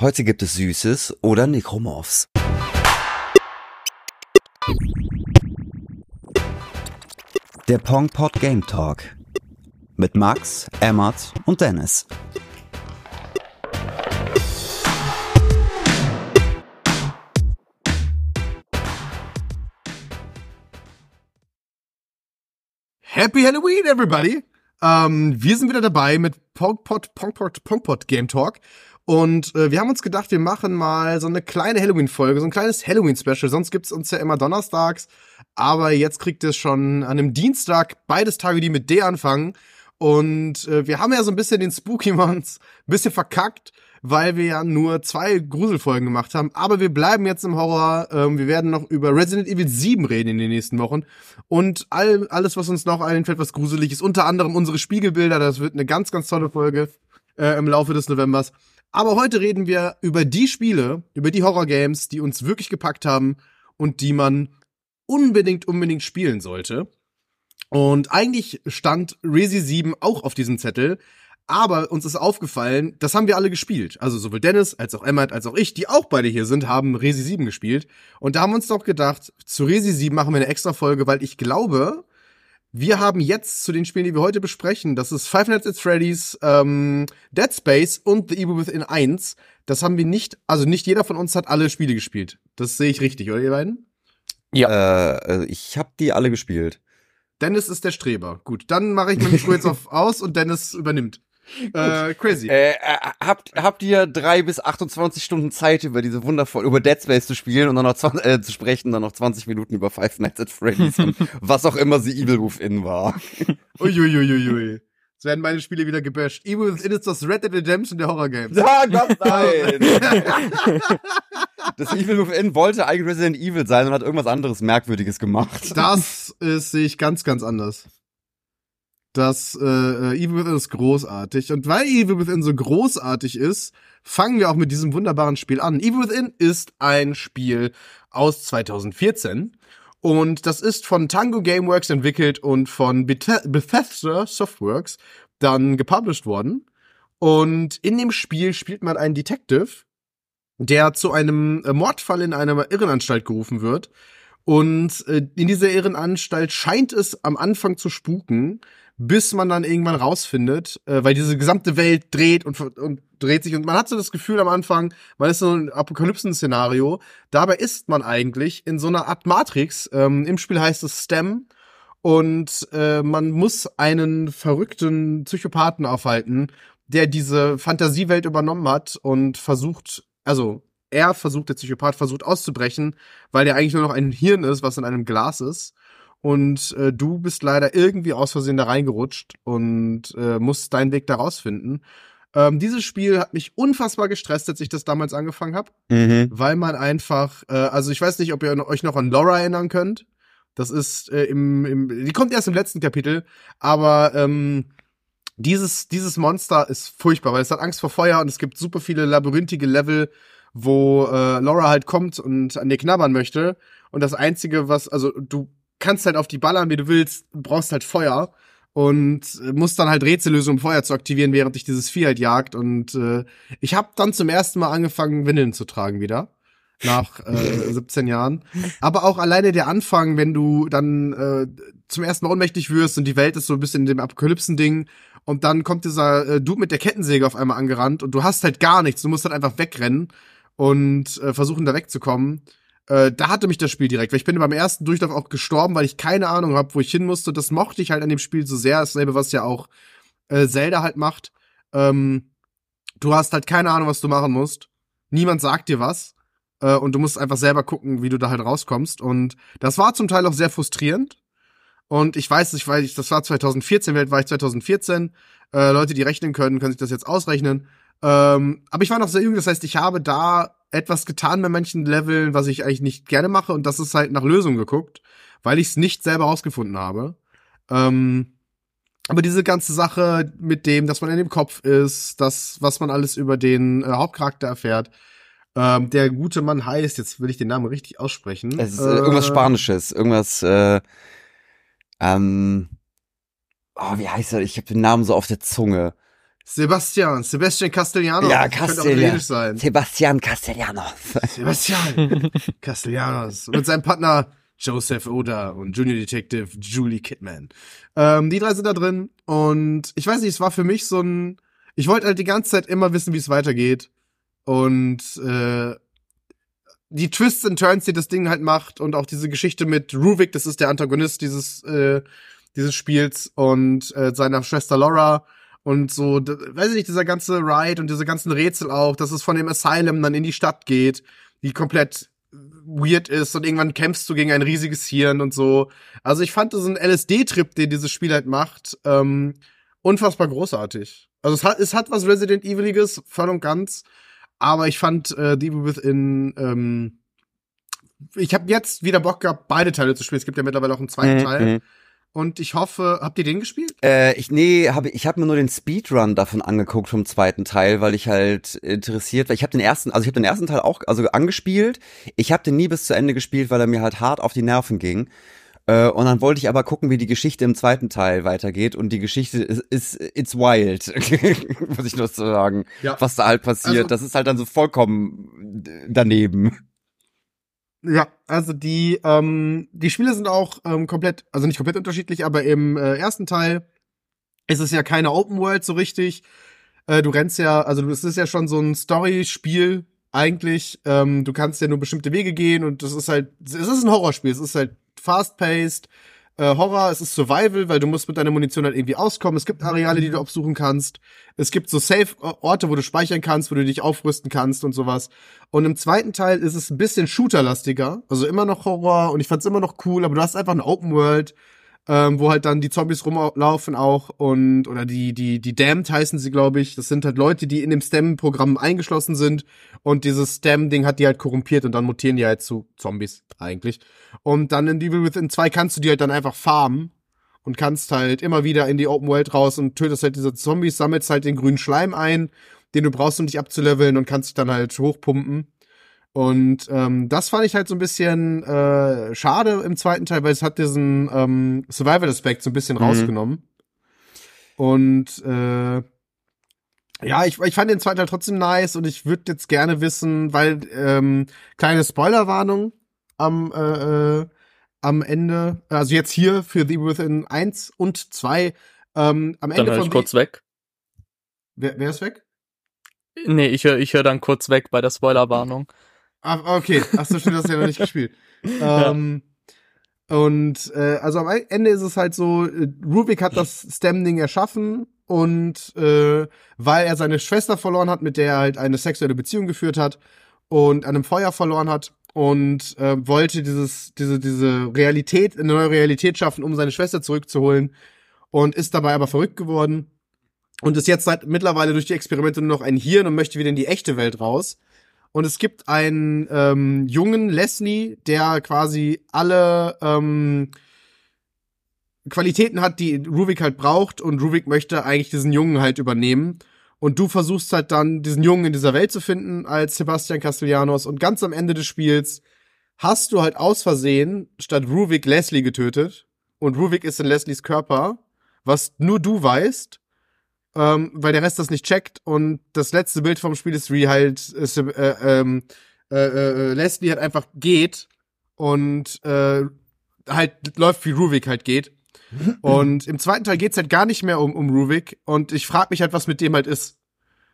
Heute gibt es Süßes oder Necromorphs. Der Pongpot Game Talk mit Max, Emmert und Dennis. Happy Halloween, everybody! Ähm, wir sind wieder dabei mit Pongpot, Pongpot, Pongpot Game Talk. Und äh, wir haben uns gedacht, wir machen mal so eine kleine Halloween-Folge, so ein kleines Halloween-Special. Sonst gibt's uns ja immer donnerstags. Aber jetzt kriegt es schon an einem Dienstag beides Tage, die mit D anfangen. Und äh, wir haben ja so ein bisschen den Spooky Months ein bisschen verkackt, weil wir ja nur zwei Gruselfolgen gemacht haben. Aber wir bleiben jetzt im Horror. Ähm, wir werden noch über Resident Evil 7 reden in den nächsten Wochen. Und all, alles, was uns noch einfällt, was gruselig ist. Unter anderem unsere Spiegelbilder. Das wird eine ganz, ganz tolle Folge äh, im Laufe des Novembers. Aber heute reden wir über die Spiele, über die Horror-Games, die uns wirklich gepackt haben und die man unbedingt, unbedingt spielen sollte. Und eigentlich stand Resi 7 auch auf diesem Zettel, aber uns ist aufgefallen, das haben wir alle gespielt. Also sowohl Dennis als auch Emmett als auch ich, die auch beide hier sind, haben Resi 7 gespielt. Und da haben wir uns doch gedacht, zu Resi 7 machen wir eine extra Folge, weil ich glaube, wir haben jetzt zu den Spielen, die wir heute besprechen, das ist Five Nights at Freddy's, ähm, Dead Space und The Evil Within 1. Das haben wir nicht, also nicht jeder von uns hat alle Spiele gespielt. Das sehe ich richtig, oder ihr beiden? Ja. Äh, ich habe die alle gespielt. Dennis ist der Streber. Gut, dann mache ich mein Mikro jetzt auf aus und Dennis übernimmt. Äh, crazy. Äh, äh, habt, habt ihr drei bis 28 Stunden Zeit über diese wundervoll, über Dead Space zu spielen und dann noch 20, äh, zu sprechen, dann noch 20 Minuten über Five Nights at Freddy's und was auch immer sie Evil Within war. Uiuiuiui. Jetzt werden meine Spiele wieder gebasht. Evil Within ist das Red Dead Redemption der Horror Games. Ja, Gott, nein! das Evil Within wollte eigentlich Resident Evil sein und hat irgendwas anderes Merkwürdiges gemacht. Das ist, sehe ich ganz, ganz anders. Das äh, äh, Evil Within ist großartig. Und weil Evil Within so großartig ist, fangen wir auch mit diesem wunderbaren Spiel an. Evil Within ist ein Spiel aus 2014. Und das ist von Tango Gameworks entwickelt und von Beth Bethesda Softworks dann gepublished worden. Und in dem Spiel spielt man einen Detective, der zu einem äh, Mordfall in einer Irrenanstalt gerufen wird. Und äh, in dieser Irrenanstalt scheint es am Anfang zu spuken, bis man dann irgendwann rausfindet, äh, weil diese gesamte Welt dreht und, und dreht sich und man hat so das Gefühl am Anfang, man ist so ein Apokalypsen-Szenario. Dabei ist man eigentlich in so einer Art Matrix. Ähm, Im Spiel heißt es STEM und äh, man muss einen verrückten Psychopathen aufhalten, der diese Fantasiewelt übernommen hat und versucht, also er versucht, der Psychopath versucht auszubrechen, weil der eigentlich nur noch ein Hirn ist, was in einem Glas ist und äh, du bist leider irgendwie aus Versehen da reingerutscht und äh, musst deinen Weg da rausfinden. Ähm, dieses Spiel hat mich unfassbar gestresst, als ich das damals angefangen habe, Mhm. weil man einfach, äh, also ich weiß nicht, ob ihr euch noch an Laura erinnern könnt. Das ist äh, im, im, die kommt erst im letzten Kapitel, aber ähm, dieses dieses Monster ist furchtbar, weil es hat Angst vor Feuer und es gibt super viele labyrinthische Level, wo äh, Laura halt kommt und an dir knabbern möchte. Und das einzige, was, also du kannst halt auf die ballern, wie du willst, brauchst halt Feuer und äh, musst dann halt Rätsel lösen, um Feuer zu aktivieren, während dich dieses Vieh halt jagt. Und äh, ich habe dann zum ersten Mal angefangen, Windeln zu tragen wieder. Nach äh, 17 Jahren. Aber auch alleine der Anfang, wenn du dann äh, zum ersten Mal ohnmächtig wirst und die Welt ist so ein bisschen in dem Apokalypsen-Ding und dann kommt dieser äh, Dude mit der Kettensäge auf einmal angerannt und du hast halt gar nichts. Du musst halt einfach wegrennen und äh, versuchen da wegzukommen. Äh, da hatte mich das Spiel direkt, weil ich bin beim ersten Durchlauf auch gestorben, weil ich keine Ahnung habe, wo ich hin musste. Das mochte ich halt an dem Spiel so sehr. Dasselbe, was ja auch äh, Zelda halt macht. Ähm, du hast halt keine Ahnung, was du machen musst. Niemand sagt dir was. Äh, und du musst einfach selber gucken, wie du da halt rauskommst. Und das war zum Teil auch sehr frustrierend. Und ich weiß, ich weiß, das war 2014, Welt war ich 2014. Äh, Leute, die rechnen können, können sich das jetzt ausrechnen. Ähm, aber ich war noch sehr jung, das heißt, ich habe da etwas getan bei manchen Leveln, was ich eigentlich nicht gerne mache, und das ist halt nach Lösungen geguckt, weil ich es nicht selber rausgefunden habe. Ähm, aber diese ganze Sache mit dem, dass man in dem Kopf ist, das, was man alles über den äh, Hauptcharakter erfährt, ähm, der gute Mann heißt, jetzt will ich den Namen richtig aussprechen. Es ist äh, irgendwas Spanisches, irgendwas, äh, ähm, oh, wie heißt er? Ich habe den Namen so auf der Zunge. Sebastian, Sebastian Castellanos. Ja, Das könnte auch Castellan. italienisch sein. Sebastian Castellanos. Sebastian Castellanos. Mit seinem Partner Joseph Oda und Junior Detective Julie Kidman. Ähm, die drei sind da drin und ich weiß nicht, es war für mich so ein, ich wollte halt die ganze Zeit immer wissen, wie es weitergeht und äh, die Twists and Turns, die das Ding halt macht und auch diese Geschichte mit Ruvik, das ist der Antagonist dieses äh, dieses Spiels und äh, seiner Schwester Laura und so, weiß ich nicht, dieser ganze Ride und diese ganzen Rätsel auch, dass es von dem Asylum dann in die Stadt geht, die komplett weird ist und irgendwann kämpfst du gegen ein riesiges Hirn und so. Also ich fand das ein LSD-Trip, den dieses Spiel halt macht, ähm, unfassbar großartig. Also es hat, es hat was Resident Eviliges, voll und ganz, aber ich fand äh, The Evil Within, ähm, ich habe jetzt wieder Bock gehabt, beide Teile zu spielen. Es gibt ja mittlerweile auch einen zweiten Teil. Und ich hoffe, habt ihr den gespielt? Äh, ich nee, habe ich habe mir nur den Speedrun davon angeguckt vom zweiten Teil, weil ich halt interessiert war. Ich habe den ersten, also ich habe den ersten Teil auch also angespielt. Ich habe den nie bis zu Ende gespielt, weil er mir halt hart auf die Nerven ging. Äh, und dann wollte ich aber gucken, wie die Geschichte im zweiten Teil weitergeht. Und die Geschichte ist, ist it's wild, muss ich nur so sagen. Ja. Was da halt passiert, Also- das ist halt dann so vollkommen daneben. Ja, also die, ähm, die Spiele sind auch ähm, komplett, also nicht komplett unterschiedlich, aber im äh, ersten Teil ist es ja keine Open World so richtig. Äh, du rennst ja, also es ist ja schon so ein Story-Spiel eigentlich. Ähm, du kannst ja nur bestimmte Wege gehen und das ist halt, es ist ein Horrorspiel, es ist halt fast-paced. Äh, Horror, es ist Survival, weil du musst mit deiner Munition halt irgendwie auskommen. Es gibt Areale, die du aufsuchen kannst. Es gibt so Safe-Orte, wo du speichern kannst, wo du dich aufrüsten kannst und sowas. Und im zweiten Teil ist es ein bisschen shooterlastiger, also immer noch Horror und ich fand's immer noch cool, aber du hast einfach eine Open World, ähm, wo halt dann die Zombies rumlaufen auch und oder die die die Damned heißen sie, glaube ich. Das sind halt Leute, die in dem Stem-Programm eingeschlossen sind und dieses Stem-Ding hat die halt korrumpiert und dann mutieren die halt zu Zombies eigentlich. Und dann in Evil Within 2 kannst du die halt dann einfach farmen und kannst halt immer wieder in die Open World raus und tötest halt diese Zombies, sammelst halt den grünen Schleim ein, den du brauchst, um dich abzuleveln und kannst dich dann halt hochpumpen. Und ähm, das fand ich halt so ein bisschen äh, schade im zweiten Teil, weil es hat diesen ähm, Survival-Aspekt so ein bisschen Mhm. rausgenommen. Und äh, ja, ich, ich fand den zweiten Teil trotzdem nice und ich würde jetzt gerne wissen, weil ähm, kleine Spoilerwarnung am äh, äh, am Ende, also jetzt hier für The Within 1 und 2, ähm, am Dann Ende höre von ich kurz weg. Wer, wer ist weg? Nee, ich höre ich hör dann kurz weg bei der Spoilerwarnung. Ah, okay. Ach so, stimmt, das hast du ja noch nicht gespielt. Ähm, und äh, also am Ende ist es halt so, äh, Rubik hat das Stem-Ding erschaffen und äh, weil er seine Schwester verloren hat, mit der er halt eine sexuelle Beziehung geführt hat und an einem Feuer verloren hat und äh, wollte dieses diese diese Realität eine neue Realität schaffen, um seine Schwester zurückzuholen und ist dabei aber verrückt geworden und ist jetzt seit mittlerweile durch die Experimente nur noch ein Hirn und möchte wieder in die echte Welt raus. Und es gibt einen ähm, jungen Leslie, der quasi alle ähm, Qualitäten hat, die Ruvik halt braucht. Und Ruvik möchte eigentlich diesen Jungen halt übernehmen. Und du versuchst halt dann, diesen Jungen in dieser Welt zu finden als Sebastian Castellanos. Und ganz am Ende des Spiels hast du halt aus Versehen statt Ruvik Leslie getötet. Und Ruvik ist in Leslies Körper, was nur du weißt ähm, weil der Rest das nicht checkt und das letzte Bild vom Spiel ist, wie halt äh, äh, ähm, äh, äh, Leslie halt einfach geht und äh, halt läuft, wie Ruvik halt geht. Und im zweiten Teil geht's halt gar nicht mehr um, um Ruvik und ich frage mich halt, was mit dem halt ist.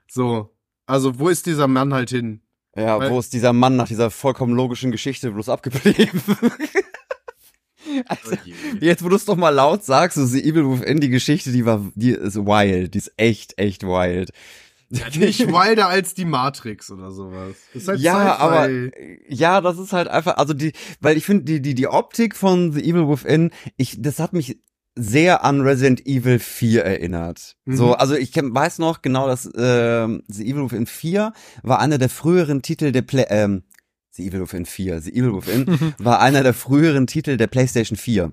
So. Also, wo ist dieser Mann halt hin? Ja, Weil- wo ist dieser Mann nach dieser vollkommen logischen Geschichte bloß abgeblieben? also, jetzt, wo du es doch mal laut sagst, so The Evil Within, die Geschichte, die war, die ist wild, die ist echt, echt wild. Nicht wilder als die Matrix oder sowas. Ist halt ja, aber ja, das ist halt einfach, also die, weil ich finde die die die Optik von The Evil Within, ich das hat mich sehr an Resident Evil 4 erinnert. Mhm. So, also ich weiß noch genau, dass ähm, The Evil Within 4 war einer der früheren Titel der Play ähm, The Evil Within 4, The Evil Within war einer der früheren Titel der PlayStation 4.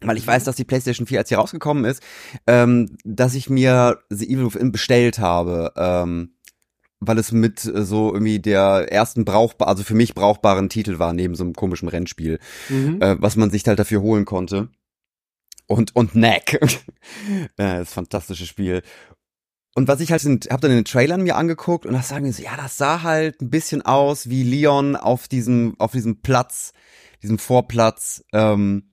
Weil ich weiß, dass die PlayStation 4, als sie rausgekommen ist, ähm, dass ich mir The Evil Within bestellt habe, ähm, weil es mit äh, so irgendwie der ersten brauchbar, also für mich brauchbaren Titel war, neben so einem komischen Rennspiel, Mhm. äh, was man sich halt dafür holen konnte. Und, und Knack. äh, das fantastische Spiel. Und was ich halt, habe dann den Trailern mir angeguckt und das sagen wir so, ja, das sah halt ein bisschen aus wie Leon auf diesem, auf diesem Platz, diesem Vorplatz, ähm,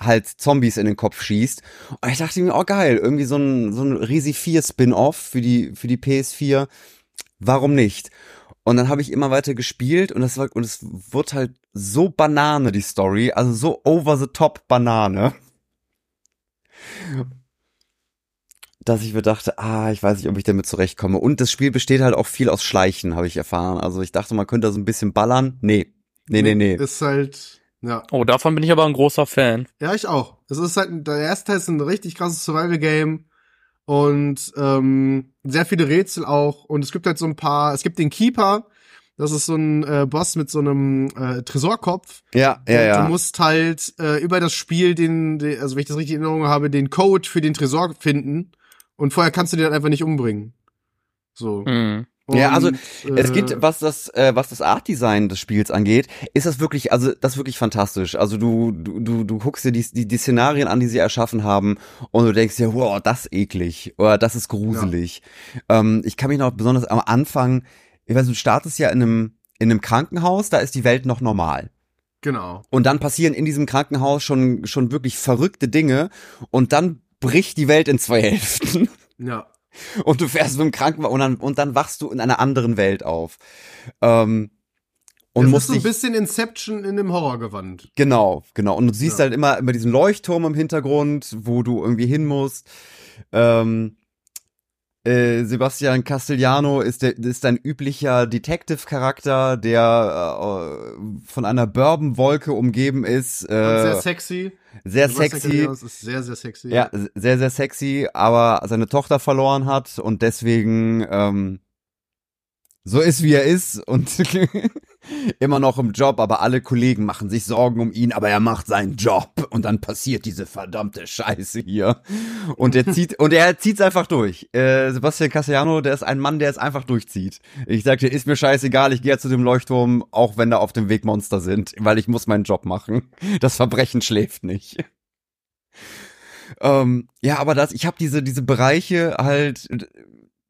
halt Zombies in den Kopf schießt. Und ich dachte mir, oh geil, irgendwie so ein, so ein Risi 4 Spin-off für die, für die PS4. Warum nicht? Und dann habe ich immer weiter gespielt und es war, und es wird halt so Banane, die Story, also so over the top Banane. Dass ich mir dachte, ah, ich weiß nicht, ob ich damit zurechtkomme. Und das Spiel besteht halt auch viel aus Schleichen, habe ich erfahren. Also ich dachte, man könnte da so ein bisschen ballern. Nee. Nee, nee, nee. Ist halt, ja. Oh, davon bin ich aber ein großer Fan. Ja, ich auch. Es ist halt, der erste Teil ist ein richtig krasses Survival-Game und ähm, sehr viele Rätsel auch. Und es gibt halt so ein paar, es gibt den Keeper, das ist so ein äh, Boss mit so einem äh, Tresorkopf. Ja, ja, ja. Du musst halt äh, über das Spiel den, den, also wenn ich das richtig in Erinnerung habe, den Code für den Tresor finden. Und vorher kannst du den halt einfach nicht umbringen. So. Mhm. Und, ja, also äh, es geht, was das, äh, was das Art-Design des Spiels angeht, ist das wirklich, also das ist wirklich fantastisch. Also du, du, du, du guckst dir die, die, die Szenarien an, die sie erschaffen haben, und du denkst dir, wow, das ist eklig oder das ist gruselig. Ähm, ich kann mich noch besonders am Anfang, ich weiß, du startest ja in einem, in einem Krankenhaus, da ist die Welt noch normal. Genau. Und dann passieren in diesem Krankenhaus schon, schon wirklich verrückte Dinge und dann bricht die Welt in zwei Hälften. Ja. und du fährst mit dem Krankenwagen und dann, und dann wachst du in einer anderen Welt auf. Ähm, und das musst ist so ein bisschen Inception in dem Horrorgewand. genau, genau. Und du siehst Ja. halt immer, immer diesen Leuchtturm im Hintergrund, wo du irgendwie hin musst. Ähm, äh, Sebastian Castellano ist, der, ist ein üblicher Detective-Charakter, der äh, von einer Bourbon-Wolke umgeben ist. Und sehr Äh, sexy. sehr Sebastian sexy. Ist sehr, sehr sexy. Ja, sehr, sehr sexy, aber seine Tochter verloren hat und deswegen ähm, so ist, wie er ist und immer noch im Job, aber alle Kollegen machen sich Sorgen um ihn, aber er macht seinen Job und dann passiert diese verdammte Scheiße hier. Und er zieht, und er zieht's einfach durch. Äh, Sebastian Castellano, der ist ein Mann, der es einfach durchzieht. Ich sagte, ist mir scheißegal, ich gehe jetzt zu dem Leuchtturm, auch wenn da auf dem Weg Monster sind, weil ich muss meinen Job machen. Das Verbrechen schläft nicht. Ähm, ja, aber das, ich habe diese diese Bereiche halt,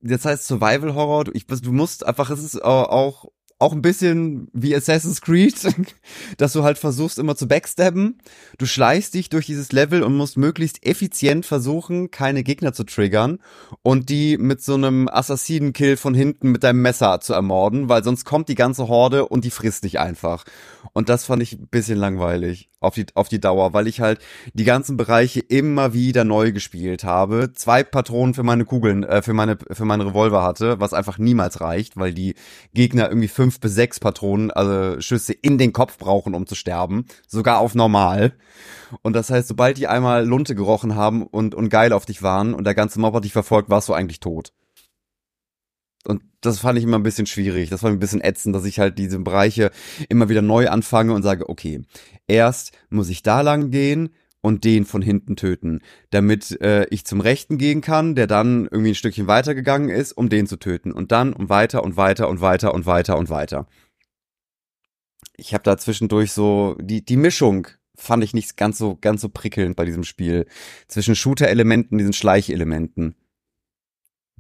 das heißt Survival Horror. Du, ich, du musst einfach, es ist äh, auch auch ein bisschen wie Assassin's Creed, dass du halt versuchst immer zu backstabben. Du schleichst dich durch dieses Level und musst möglichst effizient versuchen, keine Gegner zu triggern und die mit so einem Assassinenkill von hinten mit deinem Messer zu ermorden, weil sonst kommt die ganze Horde und die frisst dich einfach. Und das fand ich ein bisschen langweilig auf die, auf die Dauer, weil ich halt die ganzen Bereiche immer wieder neu gespielt habe. Zwei Patronen für meine Kugeln, äh, für meine, für meinen Revolver hatte, was einfach niemals reicht, weil die Gegner irgendwie fünf bis sechs Patronen, also Schüsse in den Kopf brauchen, um zu sterben. Sogar auf normal. Und das heißt, sobald die einmal Lunte gerochen haben und, und geil auf dich waren und der ganze Mob hat dich verfolgt, warst du eigentlich tot. Und das fand ich immer ein bisschen schwierig. Das war ein bisschen ätzend, dass ich halt diese Bereiche immer wieder neu anfange und sage, okay, erst muss ich da lang gehen und den von hinten töten, damit äh, ich zum Rechten gehen kann, der dann irgendwie ein Stückchen weiter gegangen ist, um den zu töten. Und dann und weiter und weiter und weiter und weiter und weiter. Ich habe da zwischendurch so die die Mischung fand ich nicht ganz so ganz so prickelnd bei diesem Spiel zwischen Shooter-Elementen diesen Schleichelementen.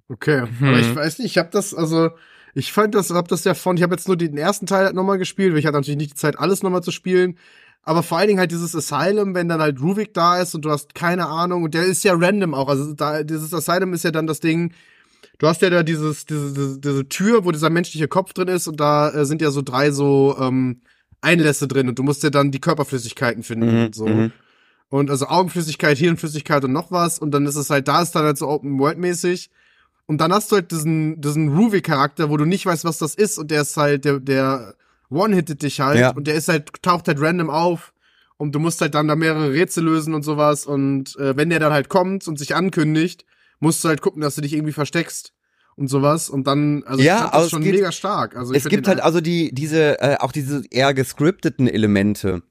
Okay, Hm. aber ich weiß nicht, ich habe das, also ich fand das, hab das ja von, ich habe jetzt nur den ersten Teil halt nochmal gespielt, weil ich hatte natürlich nicht die Zeit, alles nochmal zu spielen. Aber vor allen Dingen halt dieses Asylum, wenn dann halt Ruvik da ist und du hast keine Ahnung, und der ist ja random auch. Also da, dieses Asylum ist ja dann das Ding, du hast ja da dieses, diese, diese, diese Tür, wo dieser menschliche Kopf drin ist, und da äh, sind ja so drei so ähm, Einlässe drin und du musst ja dann die Körperflüssigkeiten finden und so. mhm. Und also Augenflüssigkeit, Hirnflüssigkeit und noch was. Und dann ist es halt, da ist dann halt so Open World mäßig. Und dann hast du halt diesen, diesen Ruby-Charakter, wo du nicht weißt, was das ist. Und der ist halt, der, der one-hittet dich halt. Ja. Und der ist halt, taucht halt random auf. Und du musst halt dann da mehrere Rätsel lösen und sowas. Und äh, wenn der dann halt kommt und sich ankündigt, musst du halt gucken, dass du dich irgendwie versteckst und sowas. Und dann, also Ja, das es schon geht- mega stark. Also ich Es gibt halt also die diese äh, auch diese eher gescripteten Elemente.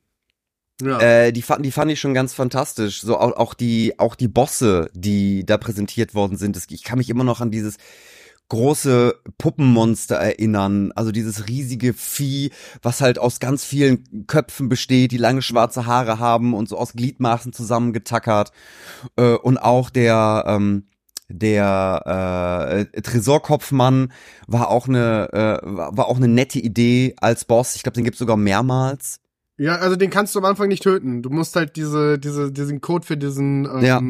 Ja. Äh, die fand die fand ich schon ganz fantastisch. So auch, auch die auch die Bosse, die da präsentiert worden sind. Das, ich kann mich immer noch an dieses große Puppenmonster erinnern, also dieses riesige Vieh, was halt aus ganz vielen Köpfen besteht, die lange schwarze Haare haben und so aus Gliedmaßen zusammengetackert. Äh, und auch der ähm, der äh, Tresorkopfmann war auch eine äh, war auch eine nette Idee als Boss. Ich glaube, den gibt's sogar mehrmals. Ja, also den kannst du am Anfang nicht töten. Du musst halt diese, diese, diesen Code für diesen, ähm, Ja.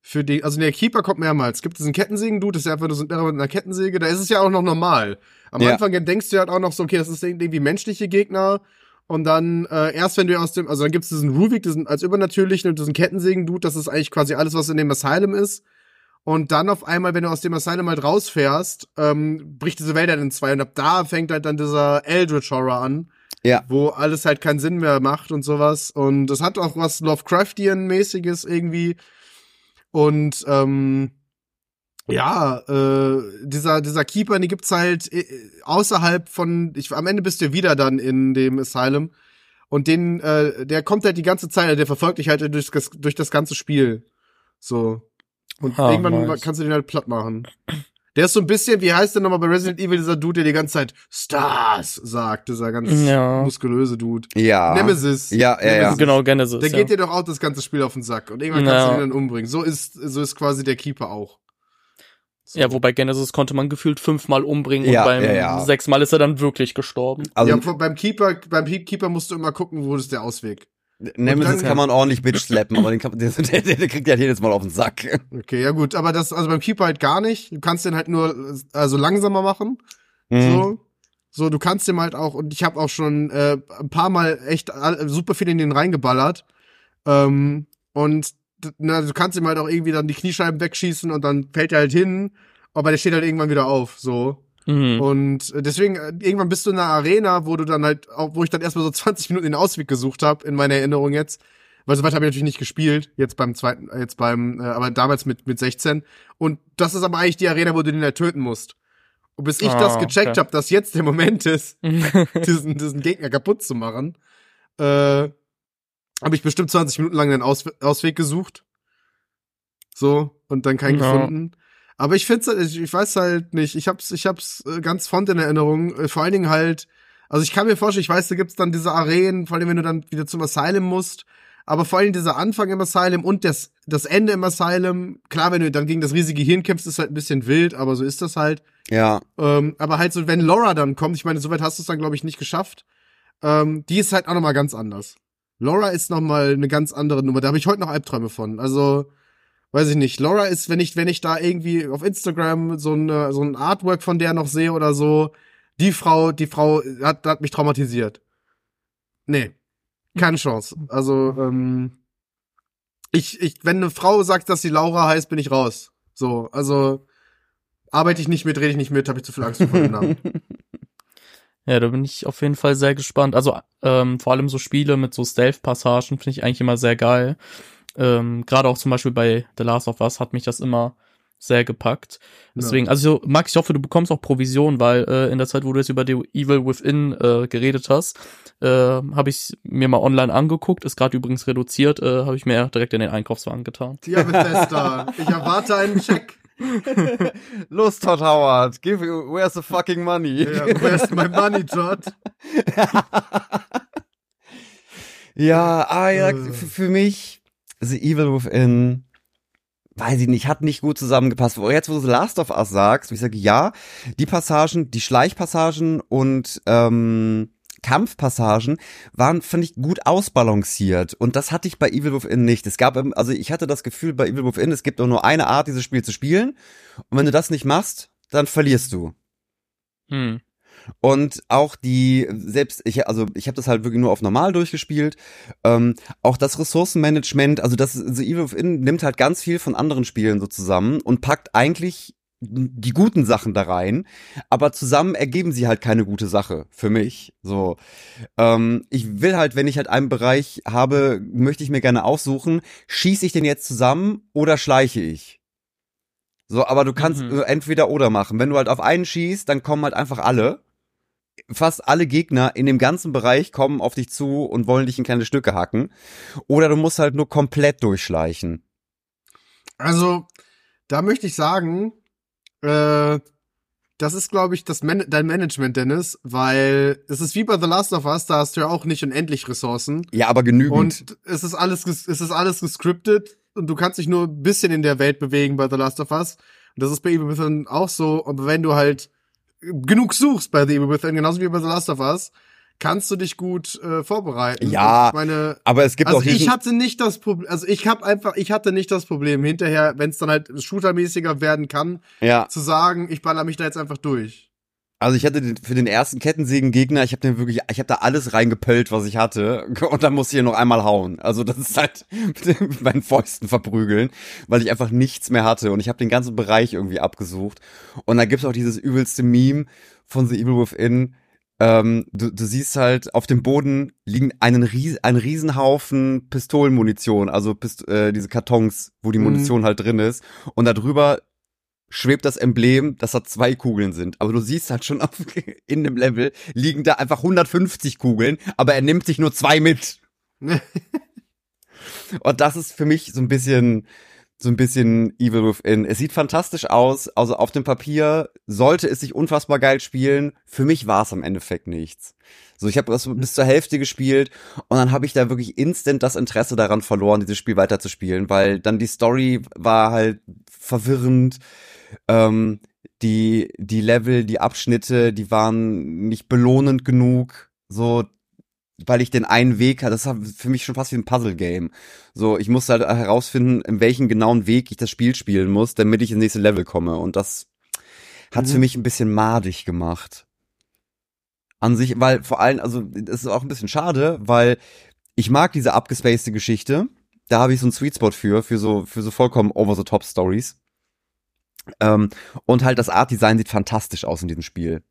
für die, also der Keeper kommt mehrmals. Es gibt diesen Kettensägen-Dude, das ist ja einfach nur so ein mit einer Kettensäge. Da ist es ja auch noch normal. Am Ja. Anfang denkst du halt auch noch so, okay, das ist irgendwie menschliche Gegner. Und dann, äh, erst wenn du aus dem, also dann gibt's diesen Ruvik, diesen als übernatürlichen und diesen Kettensägen-Dude, das ist eigentlich quasi alles, was in dem Asylum ist. Und dann auf einmal, wenn du aus dem Asylum halt rausfährst, ähm, bricht diese Welt halt in zwei. Und ab da fängt halt dann dieser Eldritch Horror an Ja. wo alles halt keinen Sinn mehr macht und sowas. Und das hat auch was Lovecraftian-mäßiges irgendwie. Und ähm, ja, äh, dieser, dieser Keeper, den gibt's halt äh, außerhalb von, ich, am Ende bist du wieder dann in dem Asylum. Und den, äh, der kommt halt die ganze Zeit, der verfolgt dich halt durch, das- durch das ganze Spiel. So. Und Ah, irgendwann nice. kannst du den halt platt machen. Der ist so ein bisschen, wie heißt der nochmal bei Resident Evil, dieser Dude, der die ganze Zeit Stars sagt, dieser ganz Ja. muskulöse Dude. Ja. Nemesis. Ja, ja, ja. Genau, Genesis. Der ja. geht dir doch auch das ganze Spiel auf den Sack. Und irgendwann kannst Ja. du ihn dann umbringen. So ist, so ist quasi der Keeper auch. So. Ja, wobei Genesis konnte man gefühlt fünfmal umbringen Ja, und beim ja, ja. sechsmal ist er dann wirklich gestorben. Also ja, beim Keeper, beim Keeper musst du immer gucken, wo ist der Ausweg. Nemesis kann man ordentlich bitch slappen, aber den kann, der, der, der kriegt ja jedes Mal auf den Sack. Okay, ja gut, aber das, also beim Keeper halt gar nicht. Du kannst den halt nur, also langsamer machen. Mhm. So. So, du kannst dem halt auch, und ich habe auch schon äh, ein paar Mal echt all- super viel in den reingeballert. Ähm, und na, du kannst ihm halt auch irgendwie dann die Kniescheiben wegschießen und dann fällt er halt hin, aber der steht halt irgendwann wieder auf, so. Mhm. Und äh, deswegen, äh, irgendwann bist du in einer Arena, wo du dann halt, auch, wo ich dann erstmal so 20 Minuten den Ausweg gesucht habe, in meiner Erinnerung jetzt. Weil so weit habe ich natürlich nicht gespielt, jetzt beim zweiten, äh, jetzt beim, äh, aber damals mit, mit 16. Und das ist aber eigentlich die Arena, wo du den halt töten musst. Und bis ich Ah, das gecheckt okay. habe, dass jetzt der Moment ist, diesen, diesen Gegner kaputt zu machen, äh, habe ich bestimmt 20 Minuten lang einen Aus Ausweg gesucht. So, und dann keinen Ja. gefunden. Aber ich find's halt, ich, ich weiß halt nicht, ich hab's, ich hab's äh, ganz fond in Erinnerung, äh, vor allen Dingen halt, also ich kann mir vorstellen, ich weiß, da gibt's dann diese Arenen, vor allem wenn du dann wieder zum Asylum musst, aber vor allem dieser Anfang im Asylum und das, das Ende im Asylum, klar, wenn du dann gegen das riesige Hirn kämpfst, ist halt ein bisschen wild, aber so ist das halt. Ja. Ähm, aber halt so, wenn Laura dann kommt, ich meine, soweit hast du es dann, glaube ich, nicht geschafft. Ähm, die ist halt auch noch mal ganz anders. Laura ist noch mal eine ganz andere Nummer. Da habe ich heute noch Albträume von. Also, weiß ich nicht. Laura ist, wenn ich, wenn ich da irgendwie auf Instagram so ein, so ein Artwork von der noch sehe oder so, die Frau, die Frau hat, hat mich traumatisiert. Nee. Keine Chance. Also, ähm, ich, ich, wenn eine Frau sagt, dass sie Laura heißt, bin ich raus. So, also, arbeite ich nicht mit, rede ich nicht mit, habe ich zu viel Angst vor dem Namen. Ja, da bin ich auf jeden Fall sehr gespannt. Also ähm, vor allem so Spiele mit so Stealth-Passagen finde ich eigentlich immer sehr geil. Ähm, Gerade auch zum Beispiel bei The Last of Us hat mich das immer sehr gepackt. Deswegen, also Max, ich hoffe, du bekommst auch Provision, weil äh, in der Zeit, wo du jetzt über die Evil Within äh, geredet hast, äh, habe ich mir mal online angeguckt, ist gerade übrigens reduziert, äh, habe ich mir direkt in den Einkaufswagen getan. Ja, Bethesda, ich erwarte einen Check. Los, Todd Howard, give you, where's the fucking money? Ja, where's my money, Todd? Ja, ah, ja, Äh. für, für mich, The Evil Within, weiß ich nicht, hat nicht gut zusammengepasst. Jetzt, wo du The Last of Us sagst, ich sage, ja, die Passagen, die Schleichpassagen und ähm, Kampfpassagen waren, finde ich, gut ausbalanciert. Und das hatte ich bei Evil Within nicht. Es gab, ähm, also ich hatte das Gefühl bei Evil Within, es gibt nur eine Art, dieses Spiel zu spielen. Und wenn du das nicht machst, dann verlierst du. Hm. Und auch die, selbst, ich, also ich habe das halt wirklich nur auf normal durchgespielt. Ähm, auch das Ressourcenmanagement, also das The Evil Within nimmt halt ganz viel von anderen Spielen so zusammen und packt eigentlich die guten Sachen da rein, aber zusammen ergeben sie halt keine gute Sache für mich. So, ähm, ich will halt, wenn ich halt einen Bereich habe, möchte ich mir gerne aussuchen, schieße ich den jetzt zusammen oder schleiche ich? So, aber du kannst Mhm. äh, entweder oder machen. Wenn du halt auf einen schießt, dann kommen halt einfach alle. Fast alle Gegner in dem ganzen Bereich kommen auf dich zu und wollen dich in kleine Stücke hacken. Oder du musst halt nur komplett durchschleichen. Also, da möchte ich sagen, äh, das ist, glaube ich, das Man dein Management, Dennis, weil es ist wie bei The Last of Us, da hast du ja auch nicht unendlich Ressourcen. Ja, aber genügend. Und es ist alles, es ist alles gescriptet, und du kannst dich nur ein bisschen in der Welt bewegen bei The Last of Us. Und das ist bei Evil Within auch so. Und wenn du halt genug suchst bei The Evil Within, genauso wie bei The Last of Us, kannst du dich gut äh, vorbereiten. Ja, meine, Aber es gibt also auch ich hatte nicht das Problem, also ich habe einfach, ich hatte nicht das Problem hinterher, wenn es dann halt shootermäßiger werden kann, ja, zu sagen, ich baller mich da jetzt einfach durch. Also ich hatte den, für den ersten Kettensägen-Gegner, ich habe den wirklich, ich habe da alles reingepöllt, was ich hatte, und dann musste ich noch einmal hauen. Also das ist halt mit meinen Fäusten verprügeln, weil ich einfach nichts mehr hatte und ich habe den ganzen Bereich irgendwie abgesucht. Und da gibt's auch dieses übelste Meme von The Evil Within. Ähm, du, du siehst halt auf dem Boden liegen einen Ries ein Riesenhaufen Pistolenmunition, also Pist äh, diese Kartons, wo die Mhm. Munition halt drin ist. Und darüber schwebt das Emblem, dass da zwei Kugeln sind. Aber du siehst halt schon auf, in dem Level liegen da einfach 150 Kugeln, aber er nimmt sich nur zwei mit. Und das ist für mich so ein bisschen, so ein bisschen Evil Within. Es sieht fantastisch aus. Also auf dem Papier sollte es sich unfassbar geil spielen. Für mich war es am Endeffekt nichts. So, ich habe das bis zur Hälfte gespielt und dann habe ich da wirklich instant das Interesse daran verloren, dieses Spiel weiterzuspielen, weil dann die Story war halt verwirrend. Ähm, die, die Level, die Abschnitte, die waren nicht belohnend genug. So, weil ich den einen Weg hatte, das war für mich schon fast wie ein Puzzle-Game. So, ich musste halt herausfinden, in welchen genauen Weg ich das Spiel spielen muss, damit ich ins nächste Level komme. Und das hat's Mhm. für mich ein bisschen madig gemacht. An sich, weil vor allem, also, das ist auch ein bisschen schade, weil ich mag diese abgespacede Geschichte. Da habe ich so einen Sweet Spot für, für so, für so vollkommen over-the-top-Stories. Ähm, und halt das Art-Design sieht fantastisch aus in diesem Spiel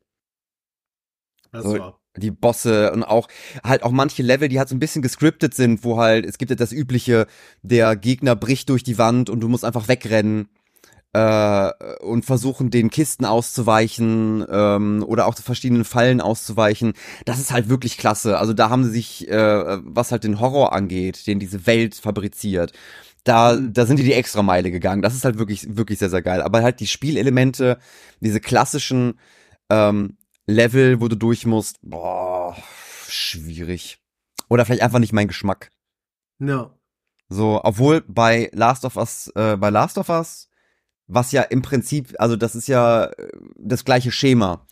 Das So, war. die Bosse und auch halt auch manche Level, die halt so ein bisschen gescriptet sind, wo halt es gibt ja das übliche, der Gegner bricht durch die Wand und du musst einfach wegrennen äh, und versuchen den Kisten auszuweichen ähm, oder auch verschiedenen Fallen auszuweichen. Das ist halt wirklich klasse. Also da haben sie sich, äh, was halt den Horror angeht, den diese Welt fabriziert. Da, Mhm. da sind die die extra Meile gegangen. Das ist halt wirklich, wirklich sehr, sehr geil. Aber halt die Spielelemente, diese klassischen ähm, Level, wo du durch musst, boah, schwierig. Oder vielleicht einfach nicht mein Geschmack. Ja. So, obwohl bei Last of Us, äh, bei Last of Us, was ja im Prinzip, also das ist ja äh, das gleiche Schema.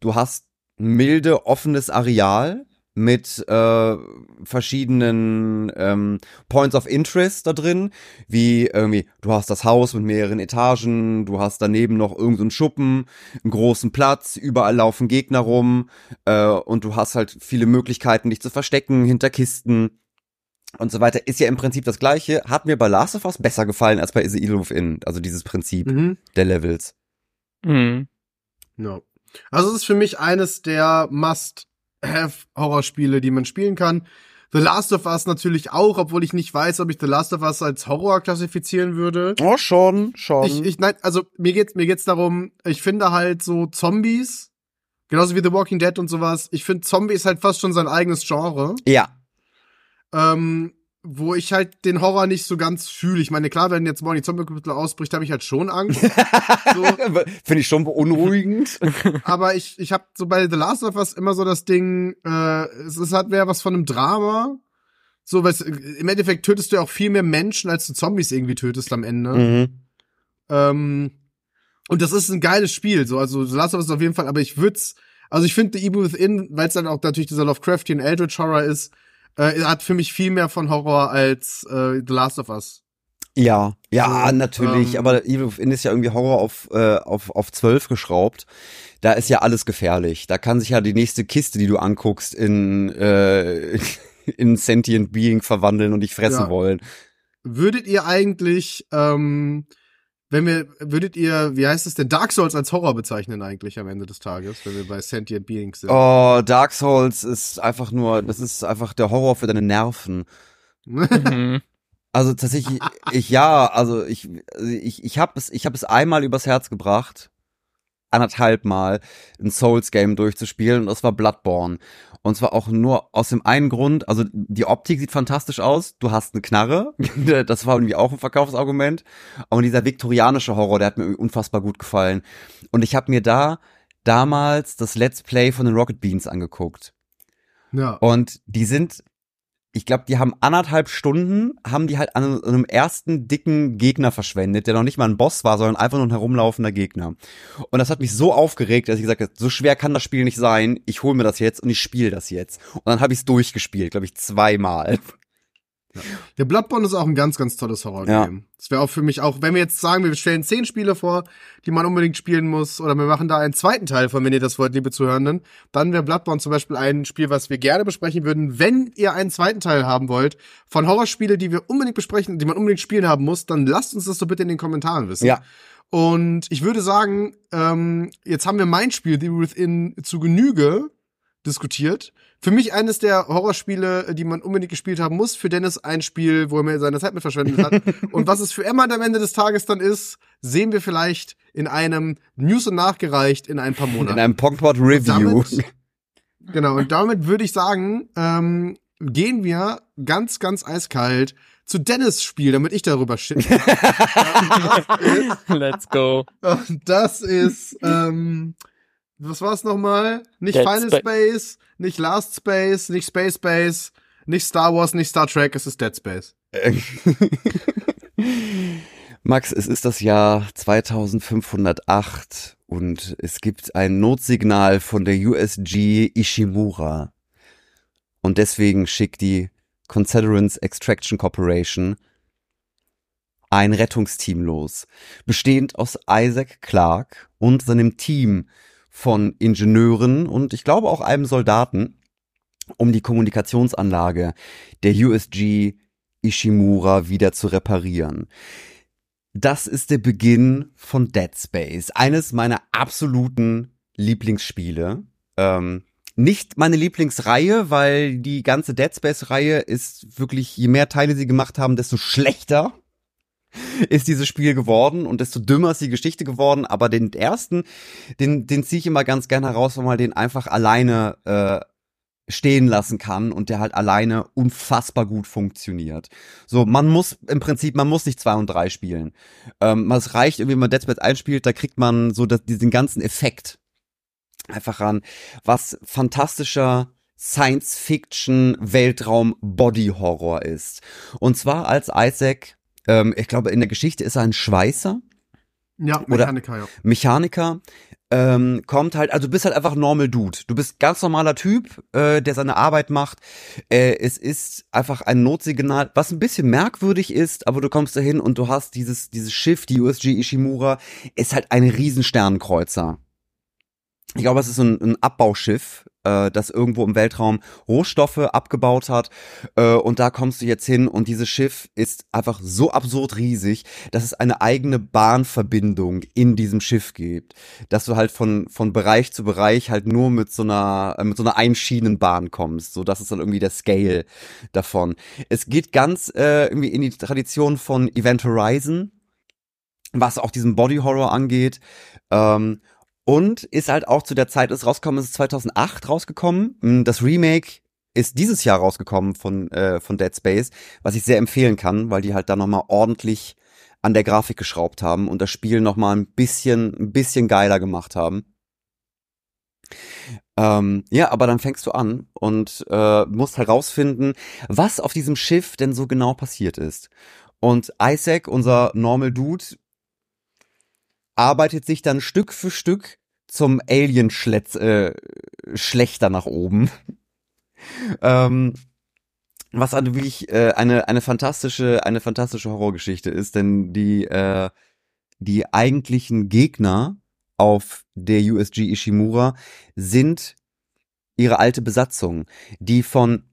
Du hast milde, offenes Areal mit äh, verschiedenen ähm, Points of Interest da drin, wie irgendwie, du hast das Haus mit mehreren Etagen, du hast daneben noch irgendeinen Schuppen, einen großen Platz, überall laufen Gegner rum äh, und du hast halt viele Möglichkeiten, dich zu verstecken hinter Kisten und so weiter. Ist ja im Prinzip das gleiche. Hat mir bei Last of Us besser gefallen als bei The Evil Within, also dieses Prinzip Mhm. der Levels. Mhm. Ja. Also es ist für mich eines der Must-Have-Horrorspiele, die man spielen kann. The Last of Us natürlich auch, obwohl ich nicht weiß, ob ich The Last of Us als Horror klassifizieren würde. Oh, schon, schon. Ich, ich, nein, also mir geht's, mir geht's darum, ich finde halt so Zombies, genauso wie The Walking Dead und sowas, ich finde Zombie ist halt fast schon sein eigenes Genre, ja. ähm, wo ich halt den Horror nicht so ganz fühle. Ich meine, klar, wenn jetzt morgen die Zombie-Apokalypse ausbricht, habe ich halt schon Angst. so, Finde ich schon beunruhigend. aber ich, ich habe so bei The Last of Us immer so das Ding, äh, es ist halt mehr was von einem Drama. So, weil im Endeffekt tötest du ja auch viel mehr Menschen, als du Zombies irgendwie tötest am Ende. mhm. Ähm, und das ist ein geiles Spiel, so, also The Last of Us ist auf jeden Fall, aber ich würd's, also ich finde The Evil Within, weil es dann auch natürlich dieser Lovecraftian Eldritch Horror ist, äh, hat für mich viel mehr von Horror als äh, The Last of Us. Ja, ja, So, natürlich. ähm, aber Evil Within ist ja irgendwie Horror auf, äh, auf, auf 12 geschraubt. Da ist ja alles gefährlich. Da kann sich ja die nächste Kiste, die du anguckst, in, äh, in Sentient Being verwandeln und dich fressen Ja. wollen. Würdet ihr eigentlich, ähm, wenn wir, würdet ihr, wie heißt es denn, Dark Souls als Horror bezeichnen eigentlich am Ende des Tages, wenn wir bei Sentient Beings sind? Oh, Dark Souls ist einfach nur, das ist einfach der Horror für deine Nerven. Mhm. Also tatsächlich, ich ja, also ich, ich, ich habe es, ich habe es einmal übers Herz gebracht, anderthalb Mal ein Souls-Game durchzuspielen und das war Bloodborne. Und zwar auch nur aus dem einen Grund, also die Optik sieht fantastisch aus, du hast eine Knarre, das war irgendwie auch ein Verkaufsargument. Und dieser viktorianische Horror, der hat mir unfassbar gut gefallen. Und ich habe mir da damals das Let's Play von den Rocket Beans angeguckt. ja. Und die sind ich glaube, die haben anderthalb Stunden, haben die halt an einem ersten dicken Gegner verschwendet, der noch nicht mal ein Boss war, sondern einfach nur ein herumlaufender Gegner. Und das hat mich so aufgeregt, dass ich gesagt habe, so schwer kann das Spiel nicht sein. Ich hole mir das jetzt und ich spiele das jetzt. Und dann habe ich es durchgespielt, glaube ich, zweimal. Der Bloodborne ist auch ein ganz, ganz tolles Horror-Game. Ja. Das wäre auch für mich auch, wenn wir jetzt sagen, wir stellen zehn Spiele vor, die man unbedingt spielen muss, oder wir machen da einen zweiten Teil von, wenn ihr das wollt, liebe Zuhörenden, dann wäre Bloodborne zum Beispiel ein Spiel, was wir gerne besprechen würden. Wenn ihr einen zweiten Teil haben wollt von Horrorspiele, die wir unbedingt besprechen, die man unbedingt spielen haben muss, dann lasst uns das doch bitte in den Kommentaren wissen. Ja. Und ich würde sagen, ähm, jetzt haben wir mein Spiel, The Within, zu Genüge diskutiert. Für mich eines der Horrorspiele, die man unbedingt gespielt haben muss. Für Dennis ein Spiel, wo er mir seine Zeit mit verschwendet hat. und was es für Emma am Ende des Tages dann ist, sehen wir vielleicht in einem News und nachgereicht in ein paar Monaten. In einem Pongpot Review. Damit, genau, und damit würde ich sagen, ähm, gehen wir ganz, ganz eiskalt zu Dennis Spiel, damit ich darüber shit. Let's go. das ist, ähm, was war's nochmal? Nicht Dead Final Spa- Space, nicht Last Space, nicht Space Space, nicht Star Wars, nicht Star Trek, es ist Dead Space. Max, es ist das Jahr 2508 und es gibt ein Notsignal von der USG Ishimura. Und deswegen schickt die Confederates Extraction Corporation ein Rettungsteam los, bestehend aus Isaac Clarke und seinem Team von Ingenieuren und ich glaube auch einem Soldaten, um die Kommunikationsanlage der USG Ishimura wieder zu reparieren. Das ist der Beginn von Dead Space, eines meiner absoluten Lieblingsspiele. Ähm, nicht meine Lieblingsreihe, weil die ganze Dead Space-Reihe ist wirklich, je mehr Teile sie gemacht haben, desto schlechter ist dieses Spiel geworden und desto dümmer ist die Geschichte geworden. Aber den ersten, den, den ziehe ich immer ganz gerne heraus, weil man den einfach alleine äh, stehen lassen kann und der halt alleine unfassbar gut funktioniert. So, man muss im Prinzip, man muss nicht zwei und drei spielen. Ähm, es reicht irgendwie, wenn man Dead Space einspielt, da kriegt man so das, diesen ganzen Effekt einfach ran, was fantastischer Science-Fiction, Weltraum, Body-Horror ist. Und zwar als Isaac, ähm, ich glaube, in der Geschichte ist er ein Schweißer, Ja, Oder- Mechaniker, ja. Mechaniker, ähm, kommt halt, also du bist halt einfach normal Dude. Du bist ganz normaler Typ, äh, der seine Arbeit macht. Äh, es ist einfach ein Notsignal, was ein bisschen merkwürdig ist, aber du kommst dahin und du hast dieses, dieses Schiff, die USG Ishimura, ist halt ein Riesensternenkreuzer. Ich glaube, es ist so ein, ein Abbauschiff, äh, das irgendwo im Weltraum Rohstoffe abgebaut hat. Äh, und da kommst du jetzt hin und dieses Schiff ist einfach so absurd riesig, dass es eine eigene Bahnverbindung in diesem Schiff gibt. Dass du halt von, von Bereich zu Bereich halt nur mit so einer, äh, mit so einer Einschienenbahn kommst. So, das ist dann irgendwie der Scale davon. Es geht ganz äh, irgendwie in die Tradition von Event Horizon, was auch diesen Body Horror angeht. Ähm, und ist halt auch zu der Zeit, ist rausgekommen, ist 2008 rausgekommen. Mm, Das Remake ist dieses Jahr rausgekommen von, äh, von Dead Space, was ich sehr empfehlen kann, weil die halt da nochmal ordentlich an der Grafik geschraubt haben und das Spiel nochmal ein bisschen, ein bisschen geiler gemacht haben. Ähm, ja, aber dann fängst du an und äh, musst herausfinden, was auf diesem Schiff denn so genau passiert ist. Und Isaac, unser Normal Dude, arbeitet sich dann Stück für Stück zum Alien äh, nach oben. ähm, was wirklich äh, eine eine fantastische eine fantastische Horrorgeschichte ist, denn die äh, die eigentlichen Gegner auf der USG Ishimura sind ihre alte Besatzung, die von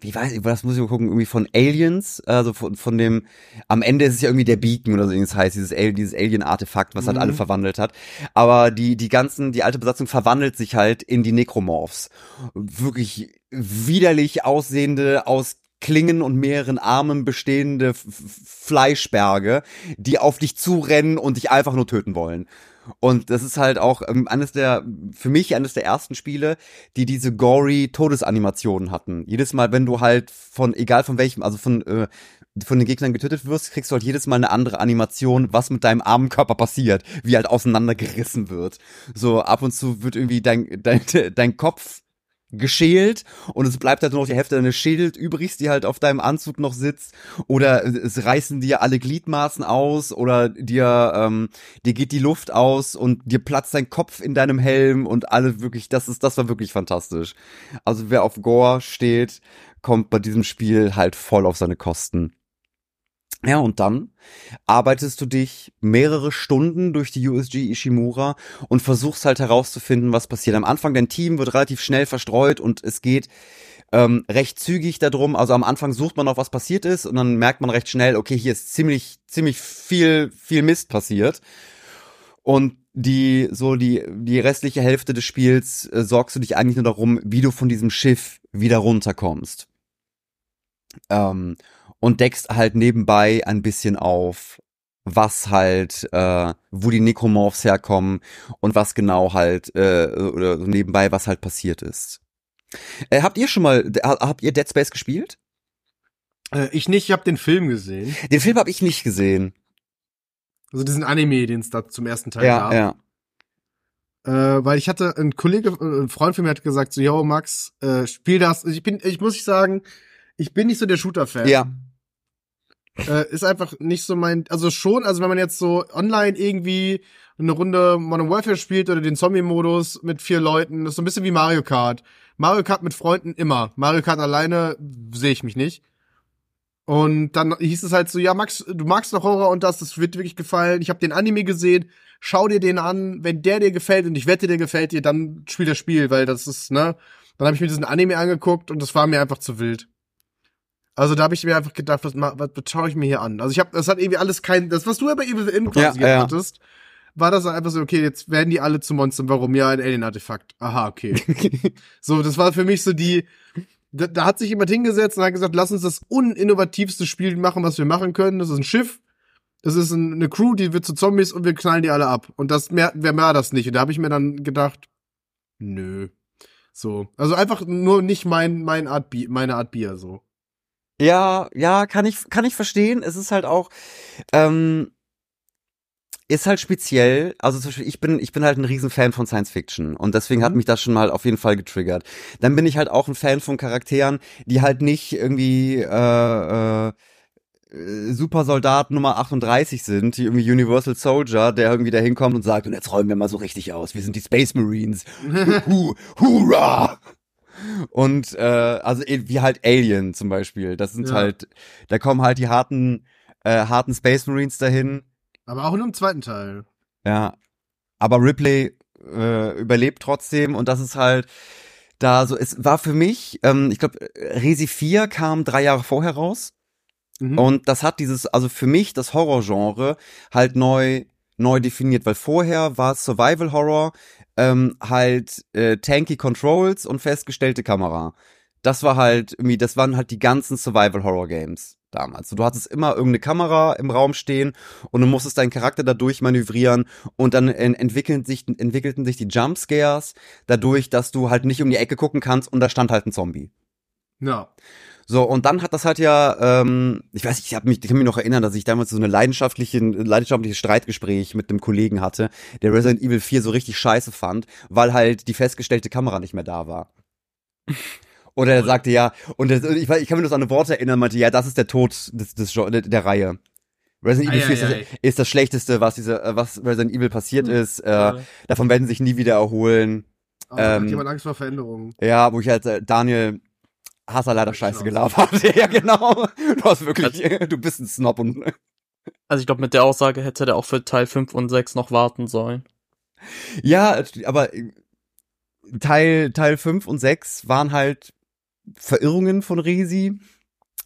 wie weiß ich, das muss ich mal gucken, irgendwie von Aliens, also von, von dem, am Ende ist es ja irgendwie der Beacon oder so irgendwas heißt, dieses, Al- dieses Alien-Artefakt, was halt Mhm. alle verwandelt hat. Aber die, die ganzen, die alte Besatzung verwandelt sich halt in die Necromorphs. Wirklich widerlich aussehende, aus Klingen und mehreren Armen bestehende F Fleischberge, die auf dich zurennen und dich einfach nur töten wollen. Und das ist halt auch ähm, eines der, für mich eines der ersten Spiele, die diese gory Todesanimationen hatten. Jedes Mal, wenn du halt von, egal von welchem, also von, äh, von den Gegnern getötet wirst, kriegst du halt jedes Mal eine andere Animation, was mit deinem armen Körper passiert, wie halt auseinandergerissen wird. So ab und zu wird irgendwie dein, dein, dein Kopf geschält und es bleibt halt nur noch die Hälfte deines Schädels übrig, die halt auf deinem Anzug noch sitzt oder es reißen dir alle Gliedmaßen aus oder dir ähm, dir geht die Luft aus und dir platzt dein Kopf in deinem Helm und alles wirklich das ist das war wirklich fantastisch. Also wer auf Gore steht, kommt bei diesem Spiel halt voll auf seine Kosten. Ja, und dann arbeitest du dich mehrere Stunden durch die USG Ishimura und versuchst halt herauszufinden, was passiert. Am Anfang dein Team wird relativ schnell verstreut und es geht ähm, recht zügig darum. Also am Anfang sucht man noch, was passiert ist und dann merkt man recht schnell, okay, hier ist ziemlich, ziemlich viel, viel Mist passiert. Und die, so die, die restliche Hälfte des Spiels äh, sorgst du dich eigentlich nur darum, wie du von diesem Schiff wieder runterkommst. Ähm, und deckst halt nebenbei ein bisschen auf, was halt, äh, wo die Necromorphs herkommen und was genau halt, äh, oder nebenbei, was halt passiert ist. Äh, habt ihr schon mal, habt ihr Dead Space gespielt? Äh, ich nicht, ich habe den Film gesehen. Den Film habe ich nicht gesehen. Also diesen Anime, den es da zum ersten Teil Ja, gab. ja. Äh, weil ich hatte ein Kollege, äh, ein Freund von mir hat gesagt, so, yo, Max, äh, spiel das. Ich bin, ich muss ich sagen, ich bin nicht so der Shooter-Fan. Ja. Äh, ist einfach nicht so mein, also schon, also wenn man jetzt so online irgendwie eine Runde Modern Warfare spielt oder den Zombie-Modus mit vier Leuten, das ist so ein bisschen wie Mario Kart. Mario Kart mit Freunden immer. Mario Kart alleine sehe ich mich nicht. Und dann hieß es halt so, ja, Max, du magst doch Horror und das, das wird wirklich gefallen. Ich habe den Anime gesehen, schau dir den an. Wenn der dir gefällt und ich wette, der gefällt dir, dann spiel das Spiel, weil das ist, ne? Dann habe ich mir diesen Anime angeguckt und das war mir einfach zu wild. Also da habe ich mir einfach gedacht, was, ma- was, was schaue ich mir hier an? Also ich habe, das hat irgendwie alles kein, das was du bei Evil Within quasi Ja, ja. hattest, war das einfach so, okay, jetzt werden die alle zu Monstern. Warum? Ja, ein Alien-Artefakt. Aha, okay. so, das war für mich so die, da, da hat sich jemand hingesetzt und hat gesagt, lass uns das uninnovativste Spiel machen, was wir machen können. Das ist ein Schiff, das ist ein, eine Crew, die wird zu Zombies und wir knallen die alle ab. Und das mehr, wer mehr das nicht. Und da habe ich mir dann gedacht, nö. So. Also einfach nur nicht mein, mein Art meine Art Bier, so. Ja, ja, kann ich, kann ich verstehen. Es ist halt auch, ähm, ist halt speziell. Also zum Beispiel, ich bin, ich bin halt ein Riesenfan von Science Fiction und deswegen hat Mhm. mich das schon mal auf jeden Fall getriggert. Dann bin ich halt auch ein Fan von Charakteren, die halt nicht irgendwie äh, äh, äh, Supersoldat Nummer 38 sind, die irgendwie Universal Soldier, der irgendwie da hinkommt und sagt, und jetzt räumen wir mal so richtig aus. Wir sind die Space Marines. Hu, hurra! Und äh, also eh, wie halt Alien zum Beispiel. Das sind Ja. halt, da kommen halt die harten, äh, harten Space Marines dahin. Aber auch in einem zweiten Teil. Ja. Aber Ripley äh, überlebt trotzdem und das ist halt da so, es war für mich, ähm, ich glaube, Resi 4 kam drei Jahre vorher raus. Mhm. Und das hat dieses, also für mich das Horrorgenre halt neu, neu definiert, weil vorher war Survival Horror ähm, halt äh, tanky Controls und festgestellte Kamera. Das war halt irgendwie, das waren halt die ganzen Survival Horror Games damals. Du hattest immer irgendeine Kamera im Raum stehen und du musstest deinen Charakter dadurch manövrieren und dann en entwickeln sich, entwickelten sich die Jumpscares dadurch, dass du halt nicht um die Ecke gucken kannst und da stand halt ein Zombie. ja. So, und dann hat das halt ja, ähm, ich weiß nicht, ich, hab mich, ich kann mich noch erinnern, dass ich damals so eine leidenschaftliche, leidenschaftliches Streitgespräch mit einem Kollegen hatte, der Resident Evil 4 so richtig scheiße fand, weil halt die festgestellte Kamera nicht mehr da war. Oder er sagte ja, und das, ich, weiß- ich kann mich nur so an eine Worte erinnern, meinte, ja, das ist der Tod des, des, der, Reihe. Resident Evil 4 ist, das, ist das Schlechteste, was diese, äh, was Resident Evil passiert Hm. ist. Äh, Ja. davon werden sie sich nie wieder erholen. Aber da Ähm, hat jemand Angst vor Veränderungen. Ja, wo ich halt, äh, Daniel, hast er leider scheiße gelabert. ja, genau. Du hast wirklich, du bist ein Snob und, Also ich glaube, mit der Aussage hätte der auch für Teil 5 und 6 noch warten sollen. ja, aber äh, Teil, Teil 5 und 6 waren halt Verirrungen von Resi.